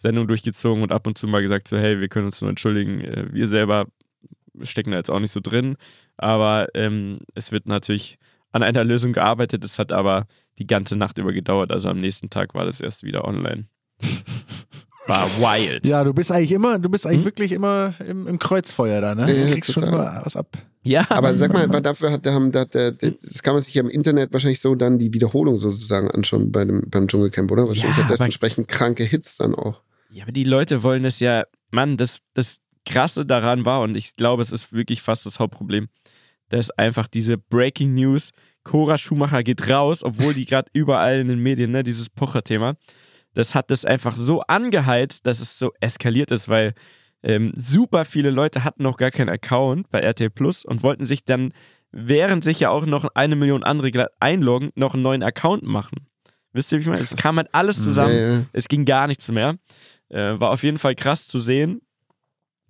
Sendung durchgezogen und ab und zu mal gesagt, so, hey, wir können uns nur entschuldigen. Äh, Wir selber stecken da jetzt auch nicht so drin. Aber ähm, es wird natürlich an einer Lösung gearbeitet. Es hat aber die ganze Nacht über gedauert. Also am nächsten Tag war das erst wieder online. War wild. Ja, du bist eigentlich immer, du bist eigentlich Hm? wirklich immer im, im Kreuzfeuer da, ne? Ja, Du kriegst schon total. immer was ab. Ja, Aber sag mal, weil dafür hat, der- haben, der, das kann man sich ja im Internet wahrscheinlich so dann die Wiederholung sozusagen anschauen bei dem, beim Dschungelcamp, oder? Wahrscheinlich Ja, hat das entsprechend kranke Hits dann auch. Ja, aber die Leute wollen es ja, Mann, das, das Krasse daran war, und ich glaube, es ist wirklich fast das Hauptproblem, dass einfach diese Breaking News, Cora Schumacher geht raus, obwohl die gerade überall in den Medien, ne, dieses Pocher-Thema, das hat das einfach so angeheizt, dass es so eskaliert ist, weil ähm, super viele Leute hatten noch gar keinen Account bei RT Plus und wollten sich dann, während sich ja auch noch eine Million andere einloggen, noch einen neuen Account machen. Wisst ihr, wie ich meine? Es kam halt alles zusammen. Ja, ja. Es ging gar nichts mehr. Äh, war auf jeden Fall krass zu sehen,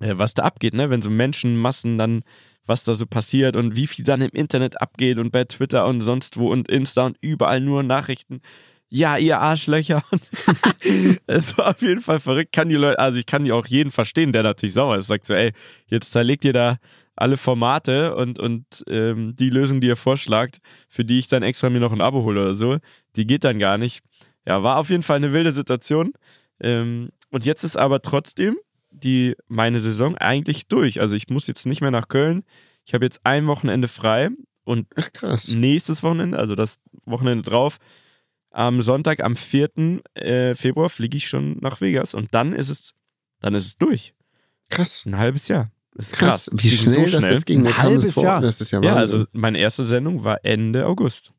äh, was da abgeht, ne? Wenn so Menschenmassen dann, was da so passiert und wie viel dann im Internet abgeht und bei Twitter und sonst wo und Insta und überall nur Nachrichten. Ja, ihr Arschlöcher. Es war auf jeden Fall verrückt. Kann die Leute, also ich kann die auch jeden verstehen, der natürlich sauer ist. Sagt so, ey, jetzt zerlegt ihr da alle Formate und, und ähm, die Lösung, die ihr vorschlagt, für die ich dann extra mir noch ein Abo hole oder so, die geht dann gar nicht. Ja, war auf jeden Fall eine wilde Situation. Ähm, und jetzt ist aber trotzdem die meine Saison eigentlich durch. Also ich muss jetzt nicht mehr nach Köln. Ich habe jetzt ein Wochenende frei und Ach nächstes Wochenende, also das Wochenende drauf, am Sonntag, am 4. Äh, Februar fliege ich schon nach Vegas und dann ist es, dann ist es durch. Krass. Ein halbes Jahr. Das ist Krass. krass. Wie schnell, so das, das ging. Mir Ein halbes vor, Jahr. Das ist ja Ja, also meine erste Sendung war Ende August.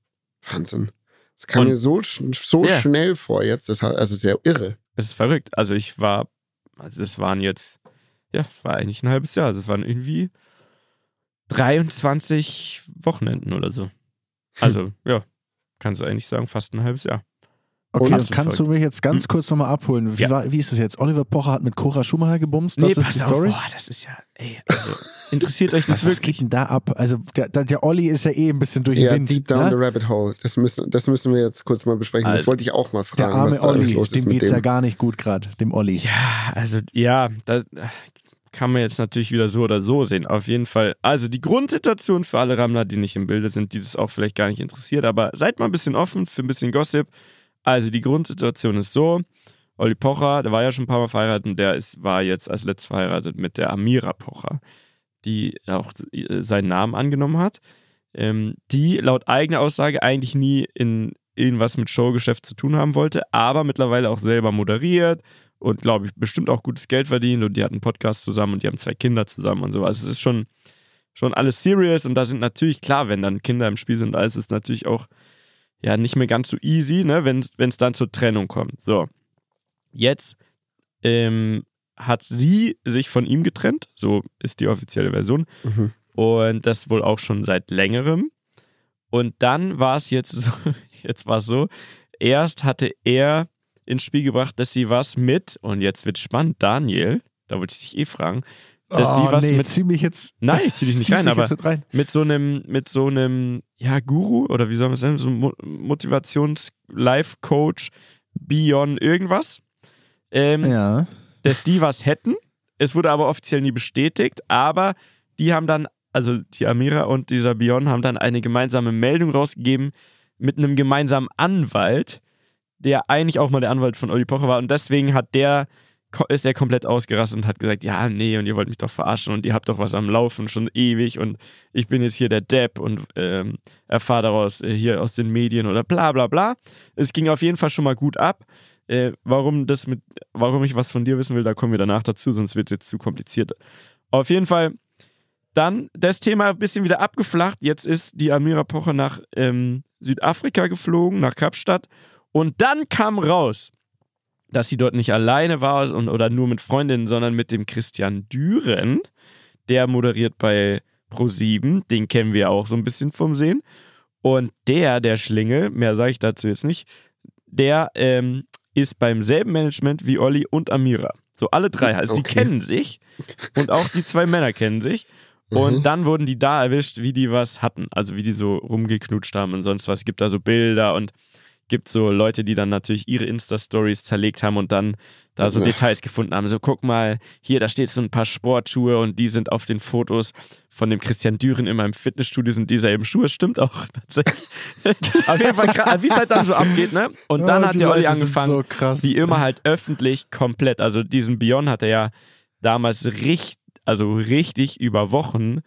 Wahnsinn. Das kam Und- mir so, so Ja. schnell vor jetzt. Das, also sehr irre. Es ist verrückt. Also ich war, also es waren jetzt, ja, es war eigentlich ein halbes Jahr. Also es waren irgendwie 23 Wochenenden oder so. Also, ja, kannst du eigentlich sagen, fast ein halbes Jahr. Okay, Und- und kannst du mich jetzt ganz Hm? kurz nochmal abholen? Wie, Ja. war, wie ist es jetzt? Oliver Pocher hat mit Cora Schumacher gebumst? Das ist die Story? Boah, das ist ja, ey, also, interessiert euch das Was, was wirklich? geht denn da ab? Also, der, der, der Olli ist ja eh ein bisschen durch den Ja, Wind. Deep Down ne? the Rabbit Hole. Das müssen, das müssen wir jetzt kurz mal besprechen. das Also, wollte ich auch mal Der fragen, arme was Olli, los ist dem mit geht's ja gar nicht gut gerade, dem Olli. Ja, also, ja, da kann man jetzt natürlich wieder so oder so sehen. Auf jeden Fall. Also, die Grundsituation für alle Rammler, die nicht im Bilde sind, die das auch vielleicht gar nicht interessiert, aber seid mal ein bisschen offen für ein bisschen Gossip. Also, die Grundsituation ist so: Olli Pocher, der war ja schon ein paar Mal verheiratet der ist, war jetzt als letztes verheiratet mit der Amira Pocher, die auch äh, seinen Namen angenommen hat. Ähm, die laut eigener Aussage eigentlich nie in irgendwas mit Showgeschäft zu tun haben wollte, aber mittlerweile auch selber moderiert und glaube ich bestimmt auch gutes Geld verdient und die hatten einen Podcast zusammen und die haben zwei Kinder zusammen und so. Also es ist schon, schon alles serious und da sind natürlich klar, wenn dann Kinder im Spiel sind, alles ist natürlich auch ja nicht mehr ganz so easy, ne, wenn es dann zur Trennung kommt. So, jetzt ähm, hat sie sich von ihm getrennt, so ist die offizielle Version. Mhm. Und das wohl auch schon seit längerem. Und dann war es jetzt so, jetzt war es so, erst hatte er ins Spiel gebracht, dass sie was mit, und jetzt wird spannend, Daniel, da wollte ich dich eh fragen, dass oh, sie was nee, mit, zieh mich jetzt, nein, ich zieh dich nicht rein, aber rein. mit so einem, mit so einem, ja, Guru oder wie soll man es nennen, so einem Mo- Motivations-Life-Coach, Beyond irgendwas, ähm, Ja. dass die was hätten. Es wurde aber offiziell nie bestätigt, aber die haben dann, also die Amira und dieser Bion haben dann eine gemeinsame Meldung rausgegeben mit einem gemeinsamen Anwalt, der eigentlich auch mal der Anwalt von Olli Pocher war und deswegen hat der ist er komplett ausgerastet und hat gesagt, ja, nee, und ihr wollt mich doch verarschen und ihr habt doch was am Laufen schon ewig und ich bin jetzt hier der Depp und ähm, erfahre daraus äh, hier aus den Medien oder bla bla bla. Es ging auf jeden Fall schon mal gut ab. Äh, warum das mit, warum ich was von dir wissen will, da kommen wir danach dazu, sonst wird es jetzt zu kompliziert. Auf jeden Fall dann das Thema ein bisschen wieder abgeflacht. Jetzt ist die Amira Pocher nach ähm, Südafrika geflogen, nach Kapstadt. Und dann kam raus, dass sie dort nicht alleine war und, oder nur mit Freundinnen, sondern mit dem Christian Düren. Der moderiert bei Pro7. Den kennen wir auch so ein bisschen vom Sehen. Und der, der Schlingel, mehr sage ich dazu jetzt nicht, der ähm, ist beim selben Management wie Olli und Amira. So alle drei. Also sie Okay. kennen sich und auch die zwei Männer kennen sich. Und Mhm. dann wurden die da erwischt, wie die was hatten. Also wie die so rumgeknutscht haben und sonst was. Gibt da so Bilder und gibt so Leute, die dann natürlich ihre Insta-Stories zerlegt haben und dann da so Ja. Details gefunden haben. So, guck mal, hier, da steht so ein paar Sportschuhe und die sind auf den Fotos von dem Christian Düren in meinem Fitnessstudio sind dieselben Schuhe. Stimmt auch tatsächlich. auf jeden Fall krass, wie es halt dann so abgeht, ne? Und dann Oh, hat die der Olli angefangen, So krass. wie immer halt öffentlich komplett. Also diesen Bion hat er ja damals richtig, also richtig über Wochen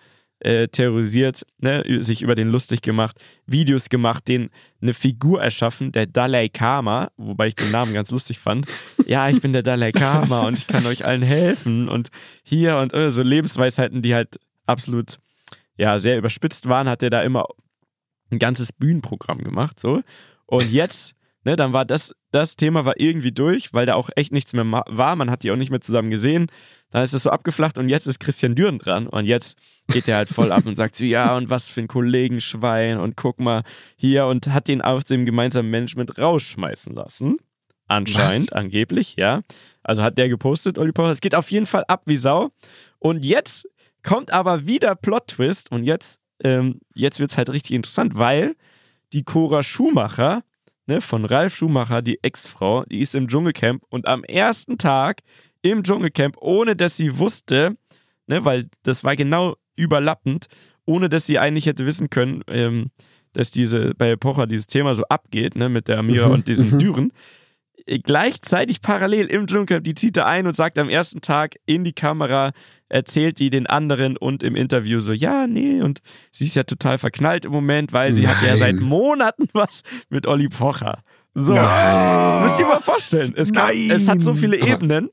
äh, terrorisiert, ne, sich über den lustig gemacht, Videos gemacht, den eine Figur erschaffen, der Dalai Kama, wobei ich den Namen ganz lustig fand. Ja, ich bin der Dalai Kama und ich kann euch allen helfen und hier und äh, so Lebensweisheiten, die halt absolut ja sehr überspitzt waren, hat er da immer ein ganzes Bühnenprogramm gemacht, so. Und jetzt, ne, dann war das, das Thema war irgendwie durch, weil da auch echt nichts mehr war. Man hat die auch nicht mehr zusammen gesehen. Dann ist es so abgeflacht und jetzt ist Christian Düren dran und jetzt geht er halt voll ab und sagt so, ja, und was für ein Kollegenschwein und guck mal hier und hat den aus dem gemeinsamen Management rausschmeißen lassen. Anscheinend, angeblich, ja. Also hat der gepostet, Olli Pocher. Es geht auf jeden Fall ab wie Sau. Und jetzt kommt aber wieder Plot-Twist und jetzt, ähm, jetzt wird es halt richtig interessant, weil die Cora Schumacher, ne, von Ralf Schumacher, die Ex-Frau, die ist im Dschungelcamp und am ersten Tag im Dschungelcamp, ohne dass sie wusste, ne, weil das war genau überlappend, ohne dass sie eigentlich hätte wissen können, ähm, dass diese bei Pocher dieses Thema so abgeht, ne, mit der Amira Mhm, und diesem mhm. Düren. Gleichzeitig parallel im Dschungelcamp, die zieht er ein und sagt am ersten Tag in die Kamera, erzählt die den anderen und im Interview so, ja, nee, und sie ist ja total verknallt im Moment, weil sie hat ja Nein. seit Monaten was mit Olli Pocher. So, Nein. müsst ihr mal vorstellen. Es, kann, es hat so viele Aber- Ebenen.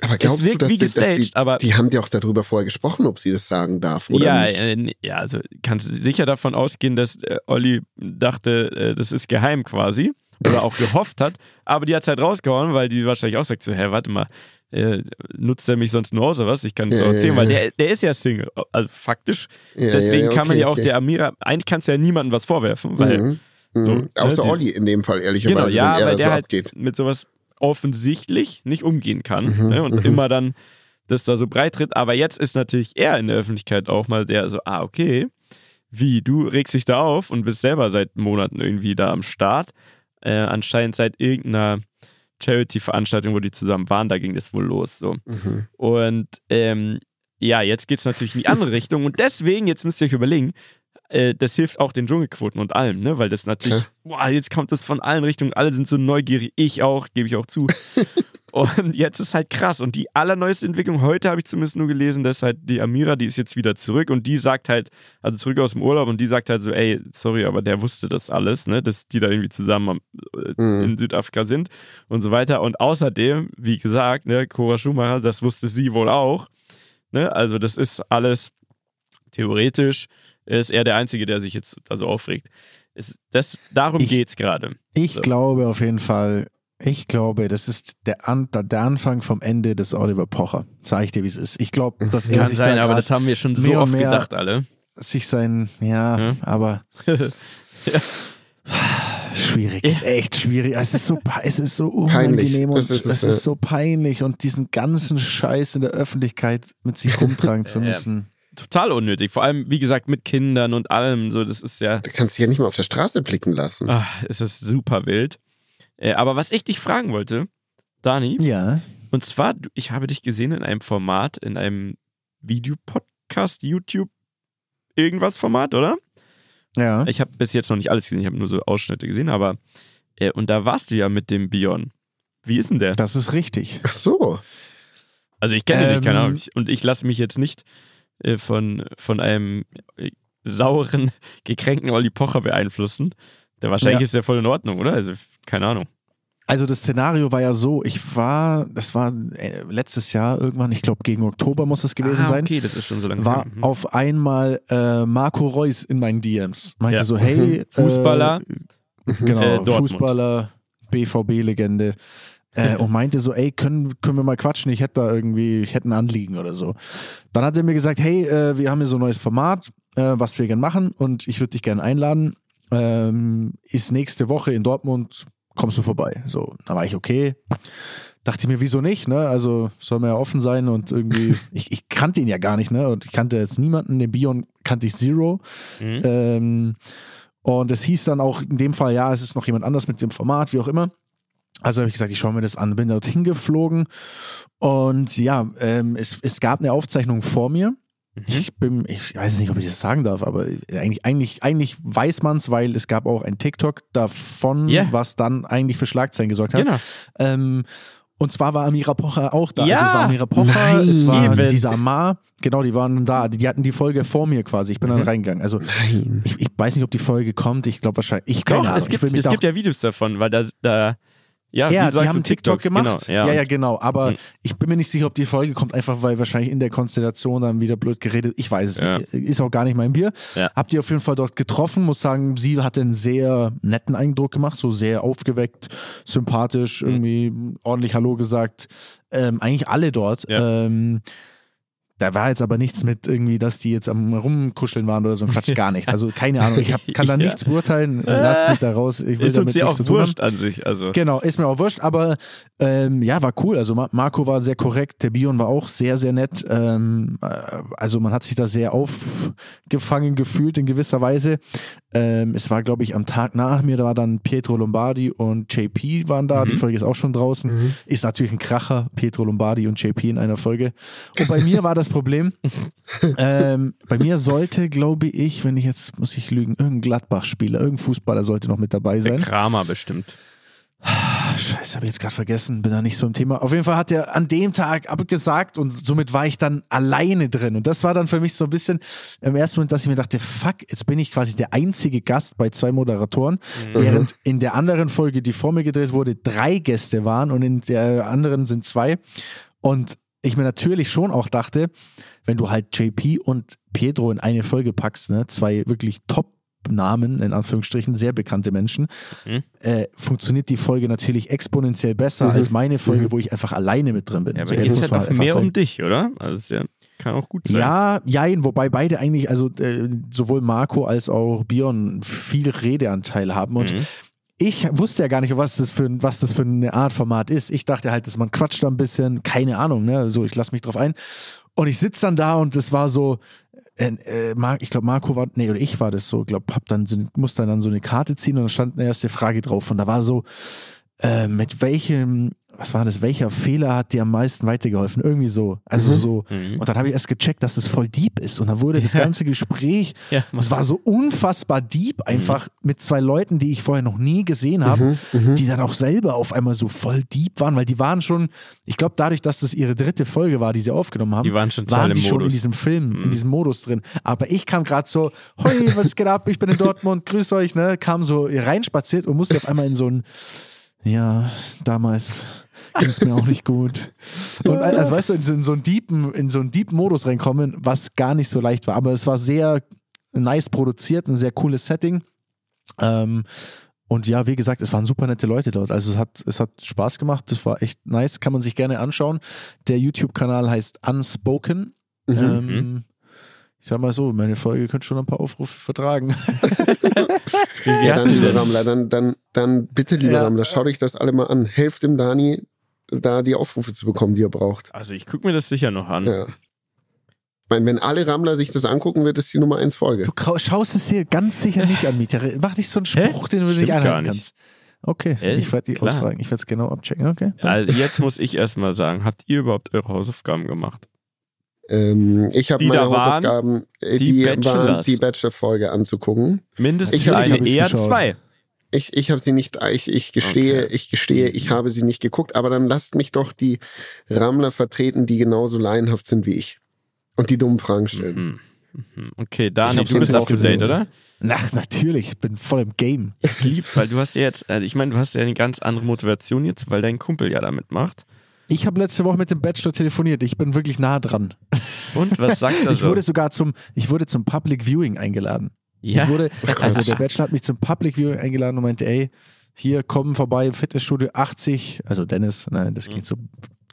Aber glaubst wirkt du, dass, wie gestaged, die, aber- die haben ja auch darüber vorher gesprochen, ob sie das sagen darf oder ja, nicht? äh, ja, also kannst du sicher davon ausgehen, dass äh, Olli dachte, äh, das ist geheim quasi. Oder auch gehofft hat. Aber die hat es halt rausgehauen, weil die wahrscheinlich auch sagt so, hä, warte mal, äh, nutzt er mich sonst nur aus oder was? Ich kann es Ja, doch erzählen, ja, weil ja. der, der ist ja Single. Also faktisch. Deswegen ja, kann man okay, ja auch okay. der Amira, eigentlich kannst du ja niemandem was vorwerfen, weil Mhm. Mhm. so, ne, Außer die- Olli in dem Fall, ehrlicherweise, Genau, ja, wenn er weil da der so halt abgeht. mit sowas offensichtlich nicht umgehen kann Mhm, ne? und mhm. immer dann das da so breit tritt. Aber jetzt ist natürlich er in der Öffentlichkeit auch mal der so, ah, okay, wie, du regst dich da auf und bist selber seit Monaten irgendwie da am Start. Äh, anscheinend seit irgendeiner Charity-Veranstaltung, wo die zusammen waren, da ging das wohl los. So. Mhm. Und ähm, ja, jetzt geht es natürlich in die andere Richtung. Und deswegen, jetzt müsst ihr euch überlegen, äh, das hilft auch den Dschungelquoten und allem, ne? Weil das natürlich, boah, jetzt kommt das von allen Richtungen, alle sind so neugierig, ich auch, gebe ich auch zu. und jetzt ist halt krass. Und die allerneueste Entwicklung, heute habe ich zumindest nur gelesen, dass halt die Amira, die ist jetzt wieder zurück und die sagt halt, also zurück aus dem Urlaub und die sagt halt so, ey, sorry, aber der wusste das alles, ne? Dass die da irgendwie zusammen am, äh, Mhm. in Südafrika sind und so weiter. Und außerdem, wie gesagt, ne, Cora Schumacher, das wusste sie wohl auch. Ne? Also das ist alles theoretisch, ist er der Einzige, der sich jetzt also aufregt. Es, das, darum Ich- geht's gerade. Ich So. glaube auf jeden Fall, ich glaube, das ist der, An der Anfang vom Ende des Oliver Pocher. Sag ich dir, wie es ist. Ich glaube, dass er Kann sich sein, da aber das haben wir schon so und oft gedacht, alle. sich sein, ja, Ja. aber schwierig, ist echt schwierig. Es ist so, es ist so Peinlich. unangenehm und Das ist es, es ja. ist so peinlich und diesen ganzen Scheiß in der Öffentlichkeit mit sich rumtragen zu Ja, ja. müssen. Total unnötig. Vor allem, wie gesagt, mit Kindern und allem. So, das ist ja, Du kannst dich ja nicht mal auf der Straße blicken lassen. ach, es ist super wild. Äh, aber was ich dich fragen wollte, Dani, Ja. und zwar, ich habe dich gesehen in einem Format, in einem Videopodcast, YouTube, irgendwas Format, oder? Ja. Ich habe bis jetzt noch nicht alles gesehen, ich habe nur so Ausschnitte gesehen, aber äh, und da warst du ja mit dem Bion. Wie ist denn der? Das ist richtig. Ach so. Also ich kenne ihn nicht, keine Ähm, Ahnung. Ich- Und ich lasse mich jetzt nicht äh, von, von einem äh, sauren, gekränkten Olli Pocher beeinflussen. Der wahrscheinlich Ja. ist der voll in Ordnung, oder? Also keine Ahnung. Also das Szenario war ja so, ich war, das war äh, letztes Jahr irgendwann, ich glaube gegen Oktober muss es gewesen ah, sein. okay, das ist schon so lange war her. Mhm. auf einmal äh, Marco Reus in meinen DMs. Meinte Ja. so, hey, Fußballer. äh, genau, Äh. Fußballer, BVB-Legende. Äh, und meinte so, ey, können, können wir mal quatschen? Ich hätte da irgendwie, ich hätte ein Anliegen oder so. Dann hat er mir gesagt, hey, äh, wir haben hier so ein neues Format, äh, was wir gerne machen und ich würde dich gerne einladen. Ähm, ist nächste Woche in Dortmund, kommst du vorbei? So, da war ich okay. Dachte ich mir, wieso nicht, ne? Also soll man ja offen sein und irgendwie, ich, ich kannte ihn ja gar nicht, ne? Und ich kannte jetzt niemanden, den Bion kannte ich Zero. Mhm. Ähm, und es hieß dann auch in dem Fall, ja, es ist noch jemand anders mit dem Format, wie auch immer. Also habe ich gesagt, ich schaue mir das an, bin dorthin geflogen und ja, ähm, es, es gab eine Aufzeichnung vor mir. Mhm. Ich bin, ich weiß nicht, ob ich das sagen darf, aber eigentlich, eigentlich, eigentlich weiß man es, weil es gab auch ein TikTok davon, Ja. was dann eigentlich für Schlagzeilen gesorgt hat. Genau. Ähm, und zwar war Amira Pocher auch da. Ja, also es war Amira Pocher, nein, es war eben. dieser Amar, genau, die waren da. Die, die hatten die Folge vor mir quasi. Ich bin dann Mhm. reingegangen. Also Nein. ich, ich weiß nicht, ob die Folge kommt. Ich glaube wahrscheinlich. Ich Doch, es gibt, ich will mich es gibt ja Videos davon, weil da, da ja, ja, die haben TikTok TikToks, gemacht. Genau, ja. ja. ja, genau. Aber Mhm. ich bin mir nicht sicher, ob die Folge kommt, einfach weil wahrscheinlich in der Konstellation dann wieder blöd geredet. Ich weiß es Ja. nicht. Ist auch gar nicht mein Bier. Ja. Habt ihr auf jeden Fall dort getroffen. Muss sagen, sie hatte einen sehr netten Eindruck gemacht, so sehr aufgeweckt, sympathisch, Mhm. irgendwie ordentlich Hallo gesagt. Ähm, eigentlich alle dort. Ähm, da war jetzt aber nichts mit irgendwie, dass die jetzt am rumkuscheln waren oder so ein Quatsch, gar nicht. Also keine Ahnung, ich hab, kann da Ja. nichts beurteilen. Lasst mich da raus. Ich will Ist uns damit ja nichts auch zu tun haben. wurscht an sich. Also. Genau, ist mir auch wurscht, aber ähm, ja, war cool. Also Ma- Marco war sehr korrekt, der Bion war auch sehr, sehr nett. Ähm, äh, also man hat sich da sehr aufgefangen gefühlt in gewisser Weise. Ähm, es war, glaube ich, am Tag nach mir, da war dann Pietro Lombardi und JP waren da. Mhm. Die Folge ist auch schon draußen. Mhm. Ist natürlich ein Kracher, Pietro Lombardi und JP in einer Folge. Und bei mir war das das Problem. ähm, bei mir sollte, glaube ich, wenn ich jetzt, muss ich lügen, irgendein Gladbach-Spieler, irgendein Fußballer sollte noch mit dabei Der sein. Kramer bestimmt. Ah, Scheiße, habe ich jetzt gerade vergessen, bin da nicht so im Thema. Auf jeden Fall hat er an dem Tag abgesagt und somit war ich dann alleine drin. Und das war dann für mich so ein bisschen im ersten Moment, dass ich mir dachte, fuck, jetzt bin ich quasi der einzige Gast bei zwei Moderatoren, während in der anderen Folge, die vor mir gedreht wurde, drei Gäste waren und in der anderen sind zwei. Und ich mir natürlich schon auch dachte, wenn du halt JP und Pietro in eine Folge packst, ne, zwei wirklich Top-Namen, in Anführungsstrichen, sehr bekannte Menschen, Mhm. äh, funktioniert die Folge natürlich exponentiell besser als meine Folge, wo ich einfach alleine mit drin bin. Ja, aber So, geht es halt einfach mehr sagen. um dich, oder? Also ja, kann auch gut sein. Ja, jein, wobei beide eigentlich, also äh, sowohl Marco als auch Björn viel Redeanteil haben und Mhm. Ich wusste ja gar nicht, was das, für, was das für eine Art Format ist. Ich dachte halt, dass man quatscht da ein bisschen, keine Ahnung, ne? So, ich lasse mich drauf ein. Und ich sitze dann da und es war so, äh, äh, ich glaube, Marco war, nee, oder ich war das so, glaube, hab dann, musste dann so eine Karte ziehen und da stand eine erste Frage drauf. Und da war so, äh, mit welchem, was war das, welcher Fehler hat dir am meisten weitergeholfen? Irgendwie so. Also so. Mhm. Und dann habe ich erst gecheckt, dass es voll deep ist. Und dann wurde das ganze Gespräch, Ja, es war so unfassbar deep, einfach mit zwei Leuten, die ich vorher noch nie gesehen habe, die dann auch selber auf einmal so voll deep waren, weil die waren schon, ich glaube, dadurch, dass das ihre dritte Folge war, die sie aufgenommen haben, Die waren schon waren die schon in diesem Film, Mhm. in diesem Modus drin. Aber ich kam gerade so, hoi, was geht ab? Ich bin in Dortmund, grüß euch, ne? Kam so reinspaziert und musste auf einmal in so ein, ja, damals ging es mir auch nicht gut. Und also weißt du, in so, in so einen deepen, in so einen deepen Modus reinkommen, was gar nicht so leicht war. Aber es war sehr nice produziert, ein sehr cooles Setting. Ähm, und ja, wie gesagt, es waren super nette Leute dort. Also es hat, es hat Spaß gemacht. Das war echt nice. Kann man sich gerne anschauen. Der YouTube-Kanal heißt Unspoken. Mhm. Ähm, ich sag mal so, meine Folge könnte schon ein paar Aufrufe vertragen. Ja, dann, lieber denn? Rammler, dann, dann, dann bitte, lieber Ja. Rammler, schaut euch das alle mal an. Helft dem Dani, da die Aufrufe zu bekommen, die er braucht. Also ich gucke mir das sicher noch an. Ja. Ich meine, wenn alle Rammler sich das angucken, wird es die Nummer 1 Folge. Du schaust es dir ganz sicher nicht an, Mieter. Mach nicht so einen Spruch, den du Stimmt nicht nicht. kannst. Okay, Hä? ich werde die Klar. ausfragen. Ich werde es genau abchecken. Okay. passt. Also jetzt muss ich erstmal sagen, habt ihr überhaupt eure Hausaufgaben gemacht? Ähm, ich habe Die meine waren, Hausaufgaben, äh, die die, waren, Bachelors. die Bachelor-Folge anzugucken. Mindestens Ich hab- eine, ich's eher geschaut. zwei. Ich, ich habe sie nicht, ich, ich gestehe, Okay. ich gestehe, ich habe sie nicht geguckt, aber dann lasst mich doch die Rammler vertreten, die genauso laienhaft sind wie ich. Und die dummen Fragen stellen. Mhm. Mhm. Okay, Dani, hab du bist gesehen. oder? Ach, natürlich. Ich bin voll im Game. Ich lieb's, weil du hast ja jetzt, also ich meine, du hast ja eine ganz andere Motivation jetzt, weil dein Kumpel ja damit macht. Ich habe letzte Woche mit dem Bachelor telefoniert. Ich bin wirklich nah dran. Und was sagt er Ich so? wurde sogar zum, ich wurde zum Public Viewing eingeladen. Ja, Ich wurde, also der Bachelor hat mich zum Public Viewing eingeladen und meinte, ey, hier kommen vorbei im Fitnessstudio 80, also Dennis, nein, das klingt so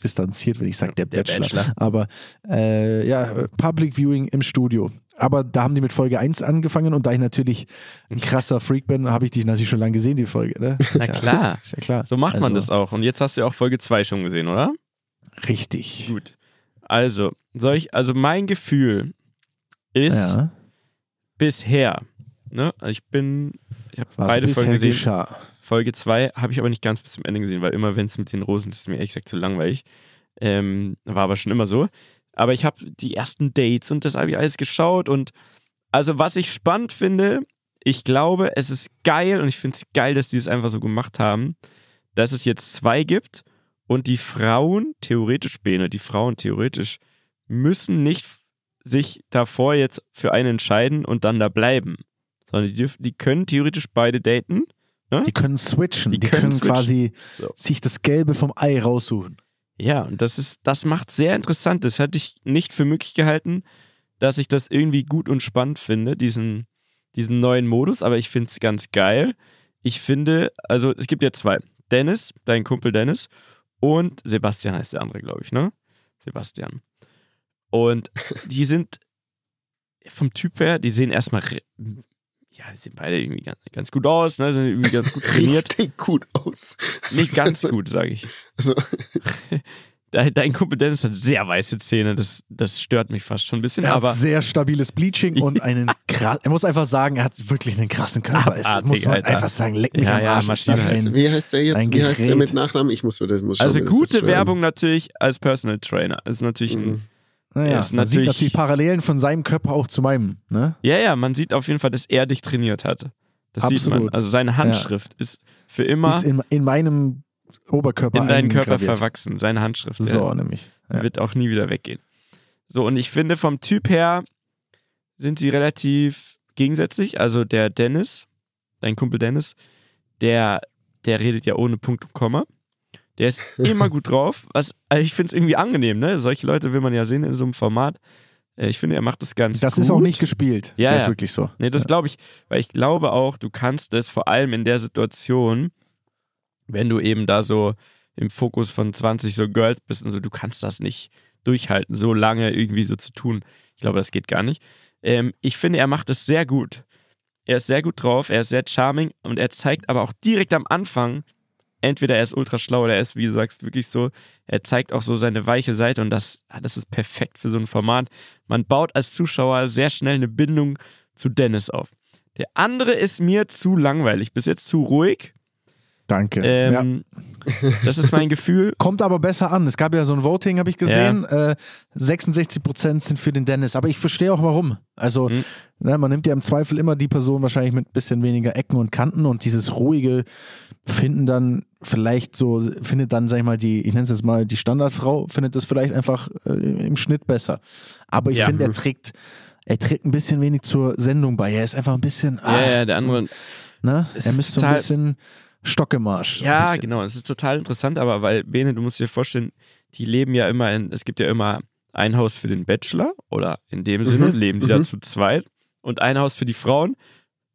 distanziert, wenn ich sage, der, Der Bachelor. Bachelor. Aber äh, ja, Public Viewing im Studio. Aber da haben die mit Folge 1 angefangen und da ich natürlich ein krasser Freak bin, habe ich die natürlich schon lange gesehen, die Folge. Ne? Na klar. Ist ja klar. So macht man Also, das auch. Und jetzt hast du ja auch Folge 2 schon gesehen, oder? Richtig. Gut. Also, soll ich, also mein Gefühl ist Ja, bisher, ne? Also ich bin, ich habe beide Folgen gesehen. geschah. Folge 2 habe ich aber nicht ganz bis zum Ende gesehen, weil immer, wenn es mit den Rosen ist, ist mir ehrlich gesagt zu langweilig. Ähm, war aber schon immer so. Aber ich habe die ersten Dates und das habe ich alles geschaut und also was ich spannend finde, ich glaube, es ist geil und ich finde es geil, dass die es einfach so gemacht haben, dass es jetzt zwei gibt und die Frauen theoretisch, Bene, die Frauen theoretisch müssen nicht sich davor jetzt für einen entscheiden und dann da bleiben, sondern die, dürfen, die können theoretisch beide daten. Die können switchen. Die Die, können können, switchen. quasi So. sich das Gelbe vom Ei raussuchen. Ja, und das ist, das macht sehr interessant. Das hätte ich nicht für möglich gehalten, dass ich das irgendwie gut und spannend finde, diesen, diesen neuen Modus, aber ich finde es ganz geil. Ich finde, also es gibt ja zwei. Dennis, dein Kumpel Dennis, und Sebastian heißt der andere, glaube ich, ne? Sebastian. Und die sind vom Typ her, die sehen erstmal, ja, die sehen beide irgendwie ganz, ganz gut aus, ne? Sind irgendwie ganz gut trainiert. Richtig gut aus. Nicht ganz gut, sage ich. Also, Dein, Kumpel Dennis hat sehr weiße Zähne, das, das stört mich fast schon ein bisschen, Er aber hat sehr stabiles Bleaching und einen krass, er muss einfach sagen, er hat wirklich einen krassen Körper. Es Abartig, muss man Alter. einfach sagen, leck mich Ja, am ja, Arsch. ist das Maschine. ein, wie heißt der jetzt? ein Wie heißt der mit Nachnamen? Ich muss mir das muss schauen, also das gute schwer. Werbung natürlich als Personal Trainer. Das ist natürlich ein, Mhm. Naja, ist man sieht natürlich- Parallelen von seinem Körper auch zu meinem. Ne? Ja, ja, man sieht auf jeden Fall, dass er dich trainiert hat. Das sieht man. Absolut. Also seine Handschrift ist für immer Ist in, in meinem Oberkörper in deinen Körper verwachsen. Seine Handschrift So, nämlich. Ja. wird auch nie wieder weggehen. So, und ich finde, vom Typ her sind sie relativ gegensätzlich. Also der Dennis, dein Kumpel Dennis, der, der redet ja ohne Punkt und Komma. Der ist immer gut drauf. Was, also ich finde es irgendwie angenehm, ne? Solche Leute will man ja sehen in so einem Format. Äh, Ich finde, er macht das ganz Das gut. ist auch nicht gespielt. Ja, das ist ja. wirklich so. Nee, das glaube ich, weil ich glaube auch, du kannst es vor allem in der Situation, wenn du eben da so im Fokus von 20 so Girls bist und so, du kannst das nicht durchhalten, so lange irgendwie so zu tun. Ich glaube, das geht gar nicht. Ähm, ich finde, er macht es sehr gut. Er ist sehr gut drauf, er ist sehr charming und er zeigt aber auch direkt am Anfang, entweder er ist ultra schlau oder er ist, wie du sagst, wirklich so, er zeigt auch so seine weiche Seite und das, ah, das ist perfekt für so ein Format. Man baut als Zuschauer sehr schnell eine Bindung zu Dennis auf. Der andere ist mir zu langweilig, bis jetzt zu ruhig. Danke. ja. Ähm, Das ist mein Gefühl. Kommt aber besser an. Es gab ja so ein Voting, habe ich gesehen. Äh, 66% sind für den Dennis. Aber ich verstehe auch warum. Also, Mhm. ne, man nimmt ja im Zweifel immer die Person wahrscheinlich mit ein bisschen weniger Ecken und Kanten und dieses ruhige finden dann vielleicht so, findet dann, sag ich mal, die, ich nenne es jetzt mal, die Standardfrau, findet das vielleicht einfach äh, im Schnitt besser. Aber ich Ja. finde, er trägt, er trägt ein bisschen wenig zur Sendung bei. Er ist einfach ein bisschen. Ja, ja, der so, andere. Ne? Es Er müsste so ein bisschen Stockemarsch. ein Ja, bisschen. genau. Es ist total interessant, aber weil, Bene, du musst dir vorstellen, die leben ja immer in, es gibt ja immer ein Haus für den Bachelor oder in dem Sinne Mhm, leben die da mhm. zu zweit und ein Haus für die Frauen.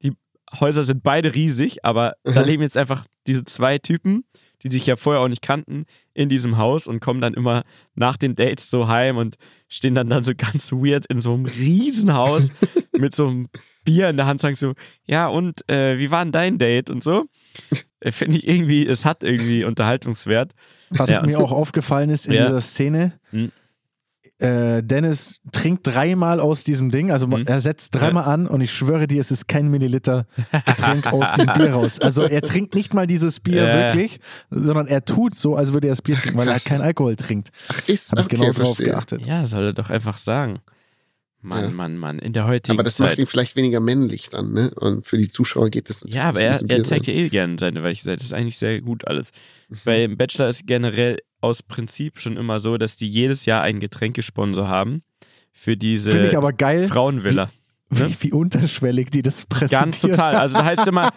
Die Häuser sind beide riesig, aber da Mhm. leben jetzt einfach diese zwei Typen, die sich ja vorher auch nicht kannten, in diesem Haus und kommen dann immer nach den Dates so heim und stehen dann dann so ganz weird in so einem Riesenhaus mit so einem Bier in der Hand, sagen so, ja und äh, wie war denn dein Date und so. Äh, Finde ich irgendwie, es hat irgendwie Unterhaltungswert. Was Ja. mir auch aufgefallen ist in Ja. dieser Szene, Hm. äh, Dennis trinkt dreimal aus diesem Ding, also Hm. er setzt dreimal an und ich schwöre dir, es ist kein Milliliter Getränk aus dem Bier raus. Also er trinkt nicht mal dieses Bier Ja. wirklich, sondern er tut so, als würde er das Bier trinken, weil er keinen Alkohol trinkt. Ist Habe ich okay, genau drauf verstehe. geachtet. Ja, soll er doch einfach sagen. Mann, Ja. Mann, Mann, in der heutigen Aber das Zeit. macht ihn vielleicht weniger männlich dann, ne? Und für die Zuschauer geht das natürlich. Ja, aber er, er zeigt sein. ja eh gerne seine weiche Seite. Das ist eigentlich sehr gut alles. Mhm. Beim Bachelor ist generell aus Prinzip schon immer so, dass die jedes Jahr einen Getränkesponsor haben für diese Finde ich aber geil, Frauenvilla. ne? wie, wie unterschwellig die das präsentieren. Ganz total. Also da heißt immer,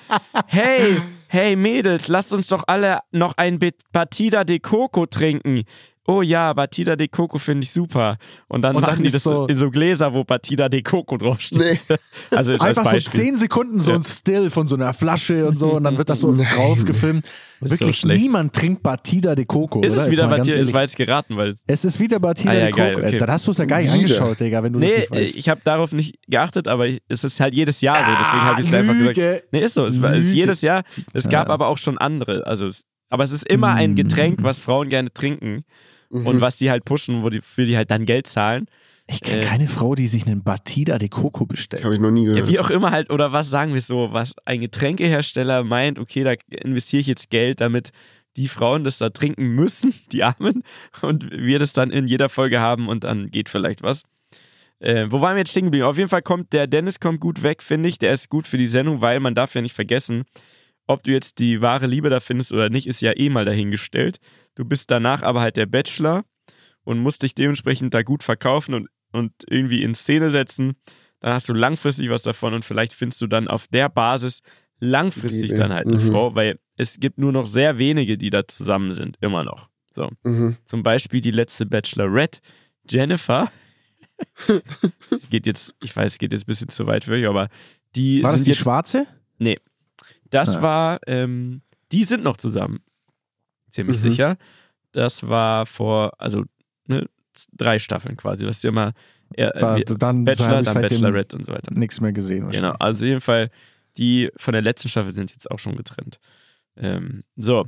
hey, hey Mädels, lasst uns doch alle noch ein Bit Batida de Coco trinken. Oh ja, Batida de Coco finde ich super. Und dann Und dann machen die ist das so- in so Gläser, wo Batida de Coco draufsteht. Nee. Also jetzt als Einfach so Beispiel. zehn Sekunden so Ja. ein Still von so einer Flasche und so und dann wird das so Nein. drauf gefilmt. Ist so Wirklich schlecht. niemand trinkt Batida de Coco. ist oder? es wieder Batida? war jetzt geraten, weil Es ist wieder Batida Ah, ja, de Coco. geil, okay. Dann hast du es ja gar nicht angeschaut, Digga, wenn du das Nee, nicht weißt. ich habe darauf nicht geachtet, aber ich- es ist halt jedes Jahr so, deswegen habe ich es einfach gesagt. Lüge. Nee, ist so. Es war es ist jedes Jahr. Es gab Ja. aber auch schon andere. Also, aber es ist immer ein. Getränk, was Frauen gerne trinken Mhm. und was die halt pushen, wo die für die halt dann Geld zahlen. Ich kenne äh, keine Frau, die sich einen Batida de Coco bestellt. Habe ich noch nie Ja, gehört. wie auch immer halt, oder was sagen wir so, was ein Getränkehersteller meint, okay, da investiere ich jetzt Geld, damit die Frauen das da trinken müssen, die Armen, und wir das dann in jeder Folge haben und dann geht vielleicht was. Äh, wo waren wir jetzt stehen geblieben? Auf jeden Fall kommt der Dennis kommt gut weg, finde ich. Der ist gut für die Sendung, weil man darf ja nicht vergessen, ob du jetzt die wahre Liebe da findest oder nicht, ist ja eh mal dahingestellt. Du bist danach aber halt der Bachelor und musst dich dementsprechend da gut verkaufen und, und irgendwie in Szene setzen. Dann hast du langfristig was davon und vielleicht findest du dann auf der Basis langfristig dann halt eine Mhm. Frau, weil es gibt nur noch sehr wenige, die da zusammen sind, immer noch. So. Mhm. Zum Beispiel die letzte Bachelorette, Jennifer. Es geht jetzt, ich weiß, es geht jetzt ein bisschen zu weit für euch, aber die War das sind die jetzt, schwarze? das Ah. war, ähm, die sind noch zusammen. Ziemlich Mhm. sicher. Das war vor, also ne, drei Staffeln quasi, was ja immer äh, Da, dann Bachelor, dann Bachelorette und so weiter. nichts mehr gesehen. Genau, also jeden Fall, die von der letzten Staffel sind jetzt auch schon getrennt. Ähm, so.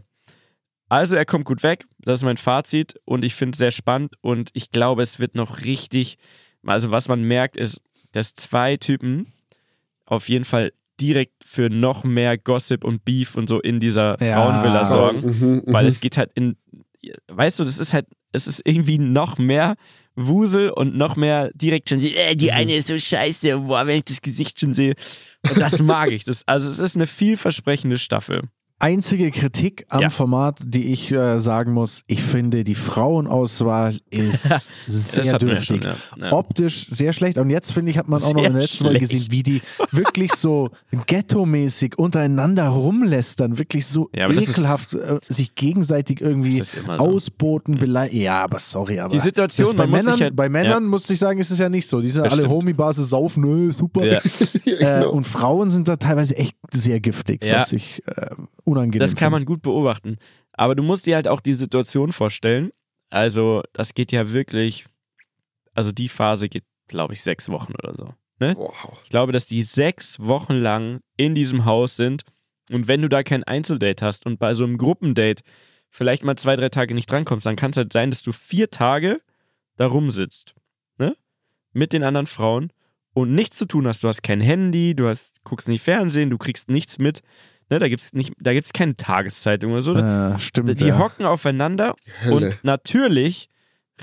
Also er kommt gut weg, das ist mein Fazit und ich finde es sehr spannend und ich glaube, es wird noch richtig, also was man merkt ist, dass zwei Typen auf jeden Fall direkt für noch mehr Gossip und Beef und so in dieser Ja. Frauenvilla sorgen, Mhm, weil mhm. es geht halt in, weißt du, das ist halt, es ist irgendwie noch mehr Wusel und noch mehr direkt schon, äh, die eine ist so scheiße, boah, wenn ich das Gesicht schon sehe. Und das mag ich. Das, also es ist eine vielversprechende Staffel. Einzige Kritik am Ja. Format, die ich äh, sagen muss, ich finde, die Frauenauswahl ist sehr dürftig. schon, ja. Ja. Optisch sehr schlecht. Und jetzt finde ich, hat man auch noch Sehr in der letzten Folge gesehen, wie die wirklich so ghetto-mäßig untereinander rumlästern, wirklich so das ist- ekelhaft äh, sich gegenseitig irgendwie so. ausboten, beleidigen. Ja, aber sorry, aber Die Situation, bei Männern, halt- bei Männern muss ich sagen, ist es ja nicht so. Die sind alle stimmt. Homie-Basis, saufen, nö, super. Äh, und Frauen sind da teilweise echt sehr giftig, was ich äh, unangenehm Das kann man gut beobachten. Aber du musst dir halt auch die Situation vorstellen. Also, das geht ja wirklich, also die Phase geht, glaube ich, sechs Wochen oder so. Ne? Wow. Ich glaube, dass die sechs Wochen lang in diesem Haus sind. Und wenn du da kein Einzeldate hast und bei so einem Gruppendate vielleicht mal zwei, drei Tage nicht drankommst, dann kann es halt sein, dass du vier Tage da rumsitzt. Ne? Mit den anderen Frauen und nichts zu tun hast. Du hast kein Handy, du hast, guckst nicht Fernsehen, du kriegst nichts mit. Ne? Da gibt es nicht, da gibt's keine Tageszeitung oder so. Äh, stimmt. die ja. hocken aufeinander Hölle. und natürlich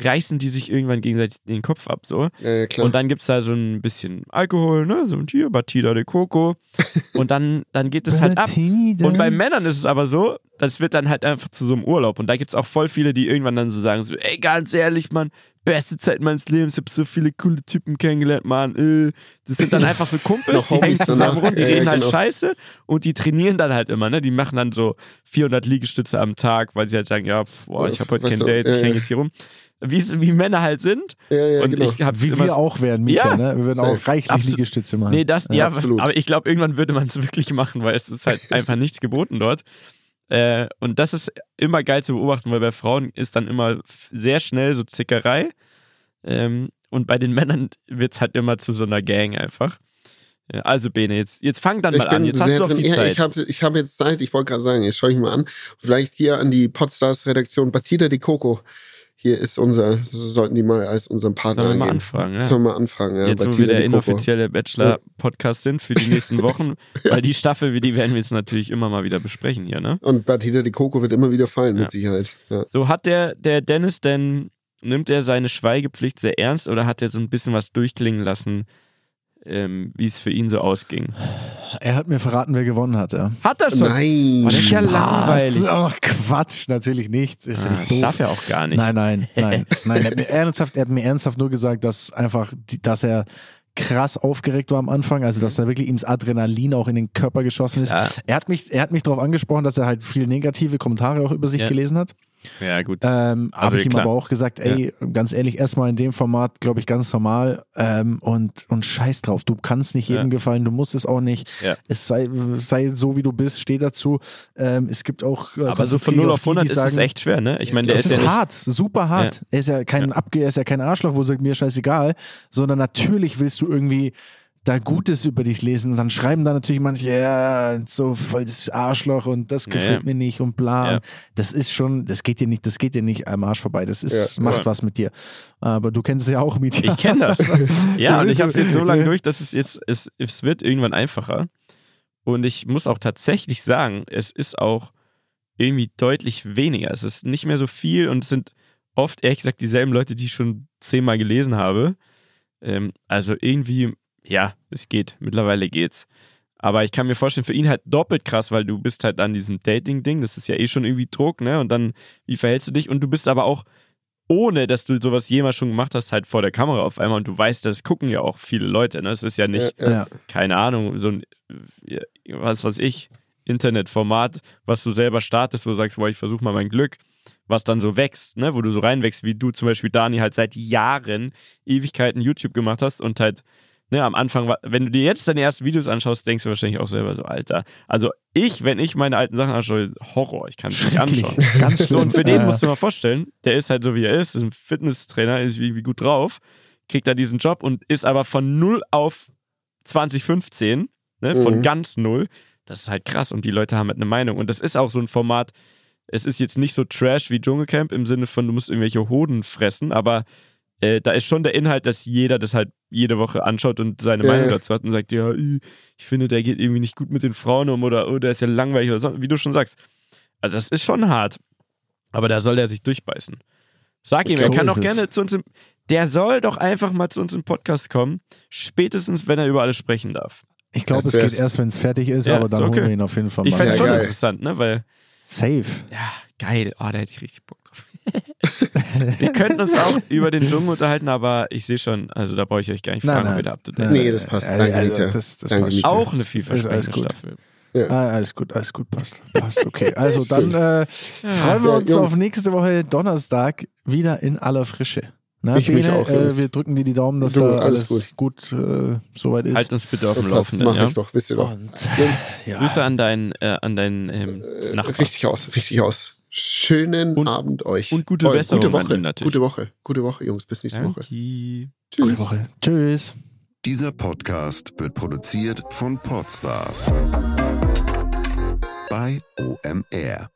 reißen die sich irgendwann gegenseitig den Kopf ab. So. Ja, ja, klar. Und dann gibt es da so ein bisschen Alkohol, ne? So ein Tier, Batida de Coco. Und dann, dann geht es halt ab. Und bei Männern ist es aber so, das wird dann halt einfach zu so einem Urlaub. Und da gibt es auch voll viele, die irgendwann dann so sagen: so, ey, ganz ehrlich, Mann, beste Zeit meines Lebens, ich hab so viele coole Typen kennengelernt, Mann. Äh. Das sind dann einfach so Kumpels, die hängen zusammen rum, die Ja, ja, reden halt genau. scheiße und die trainieren dann halt immer, ne? Die machen dann so 400 Liegestütze am Tag, weil sie halt sagen: Ja, boah, ich habe heute kein Date, ich hänge jetzt hier rum. Wie, wie Männer halt sind. ja, ja, und genau. ich hab's Wie wir auch werden, Mietja, Ja, ne? Wir würden auch reichlich Absolut. Liegestütze machen. Nee, das, Ja, ja, absolut. aber ich glaube, irgendwann würde man es wirklich machen, weil es ist halt einfach nichts geboten dort. Äh, und das ist immer geil zu beobachten, weil bei Frauen ist dann immer sehr schnell so Zickerei. Ähm, und bei den Männern wird es halt immer zu so einer Gang einfach. Also Bene, jetzt, jetzt fang dann mal an. Jetzt hast du drin. viel Ja, Zeit. ich habe ich hab jetzt Zeit. Ich wollte gerade sagen, jetzt schaue ich mal an. Vielleicht hier an die Podstars-Redaktion Batida de Coco. Hier ist unser, so sollten die mal als unseren Partner Sollen wir mal angehen. anfragen, ja. Sollen wir mal anfragen, ja. Jetzt, wo wir der inoffizielle Bachelor-Podcast sind für die nächsten Wochen, weil die Staffel, die werden wir jetzt natürlich immer mal wieder besprechen hier, ne? Und Batida de Coco wird immer wieder fallen, Ja. mit Sicherheit. Ja. So, hat der, der Dennis denn, nimmt er seine Schweigepflicht sehr ernst oder hat er so ein bisschen was durchklingen lassen, ähm, wie es für ihn so ausging? Er hat mir verraten, wer gewonnen hat, ja. Hat er schon? Nein. Oh, das ist ja Spaß. langweilig. Ach, Quatsch, natürlich nicht. Ist ja Ah, nicht doof. darf er auch gar nicht. Nein, nein, nein, nein. Er hat, mir ernsthaft, er hat mir ernsthaft nur gesagt, dass einfach, dass er krass aufgeregt war am Anfang, also dass da wirklich ihm das Adrenalin auch in den Körper geschossen ist. Ja. Er hat mich, er hat mich darauf angesprochen, dass er halt viel negative Kommentare auch über sich Ja. gelesen hat. Ja, gut. Ähm, Also, habe ich ihm klar. aber auch gesagt, ey, ganz ehrlich, erstmal in dem Format, glaube ich, ganz normal ähm, und, und scheiß drauf. Du kannst nicht jedem Ja. gefallen, du musst es auch nicht. Ja. Es sei, sei so, wie du bist, steh dazu. Ähm, es gibt auch. äh, Aber so von Konflikte 0 auf auf die, 100 die ist sagen, es echt schwer, ne? Ich meine, der es ist ist, ja hart, super hart. Er ist ja kein Abge er ist ja kein Arschloch, wo er sagt, mir scheißegal, sondern natürlich willst du irgendwie da Gutes über dich lesen und dann schreiben da natürlich manche, ja, so voll das Arschloch und das Ja, gefällt ja. mir nicht und bla. Ja. Das ist schon, das geht dir nicht, das geht dir nicht am Arsch vorbei. Das ist, Ja. macht Ja. was mit dir. Aber du kennst es ja auch mit Ich kenne das. ja, und ich habe es jetzt so lange Ja. durch, dass es jetzt, es, es wird irgendwann einfacher. Und ich muss auch tatsächlich sagen, es ist auch irgendwie deutlich weniger. Es ist nicht mehr so viel und es sind oft, ehrlich gesagt, dieselben Leute, die ich schon zehnmal gelesen habe. Ähm, also irgendwie, ja, es geht. Mittlerweile geht's. Aber ich kann mir vorstellen, für ihn halt doppelt krass, weil du bist halt an diesem Dating-Ding, das ist ja eh schon irgendwie Druck, ne? Und dann, wie verhältst du dich? Und du bist aber auch, ohne dass du sowas jemals schon gemacht hast, halt vor der Kamera auf einmal und du weißt, das gucken ja auch viele Leute, ne? Es ist ja nicht, Ja, ja. Keine Ahnung, so ein, was weiß ich, Internetformat, was du selber startest, wo du sagst, boah, ich versuche mal mein Glück, was dann so wächst, ne, wo du so reinwächst, wie du zum Beispiel, Dani, halt seit Jahren Ewigkeiten YouTube gemacht hast und halt, ne, am Anfang, wenn du dir jetzt deine ersten Videos anschaust, denkst du wahrscheinlich auch selber so, Alter. Also ich, wenn ich meine alten Sachen anschaue, Horror, ich kann es nicht anschauen. Ganz schlimm. und für den musst du mal vorstellen, der ist halt so wie er ist, ist ein Fitnesstrainer, ist wie, wie gut drauf, kriegt da diesen Job und ist aber von 0 auf 2015, ne, von Mhm. ganz null. Das ist halt krass und die Leute haben halt eine Meinung. Und das ist auch so ein Format, es ist jetzt nicht so trash wie Dschungelcamp im Sinne von, du musst irgendwelche Hoden fressen, aber äh, da ist schon der Inhalt, dass jeder das halt jede Woche anschaut und seine Ja, Meinung dazu hat und sagt, ja, ich finde, der geht irgendwie nicht gut mit den Frauen um oder oh, der ist ja langweilig oder so, wie du schon sagst. Also das ist schon hart. Aber da soll er sich durchbeißen. Sag ihm, So er kann doch gerne zu uns im. Der soll doch einfach mal zu uns im Podcast kommen. Spätestens, wenn er über alles sprechen darf. Ich glaube, Das es geht erst, wenn es fertig ist, Ja, aber dann okay. holen wir ihn auf jeden Fall Ich mal. fände es Ja, schon geil. interessant, ne? Weil, Safe. ja, geil. Oh, da hätte ich richtig Bock drauf. wir könnten uns auch über den Dschungel unterhalten, aber ich sehe schon, also da brauche ich euch gar nicht fragen, nein. Nein, seid. Nee, das passt. Äh, Danke, also, das, das Danke, passt. Auch eine vielversprechende alles gut. Staffel. Ah, alles gut, alles gut, passt. Passt, okay. Also dann äh, freuen wir Ja, uns Jungs. auf nächste Woche Donnerstag wieder in aller Frische. Na, Ich mich Bene, auch, äh, wir drücken dir die Daumen, dass Du, da alles alles gut, äh, soweit ist. Halt uns bitte auf dem Das Laufenden. mache Ja? ich doch, wisst ihr doch. Und ja, Grüße an deinen, äh, an deinen ähm, äh, Nachbarn. richtig aus, richtig aus. Schönen Und- Abend euch. und gute Besserung Gute Woche. natürlich. Gute Woche. Gute Woche, Jungs. Bis nächste Woche. Danke. gute Tschüss. Woche. Tschüss. Dieser Podcast wird produziert von Podstars bei OMR.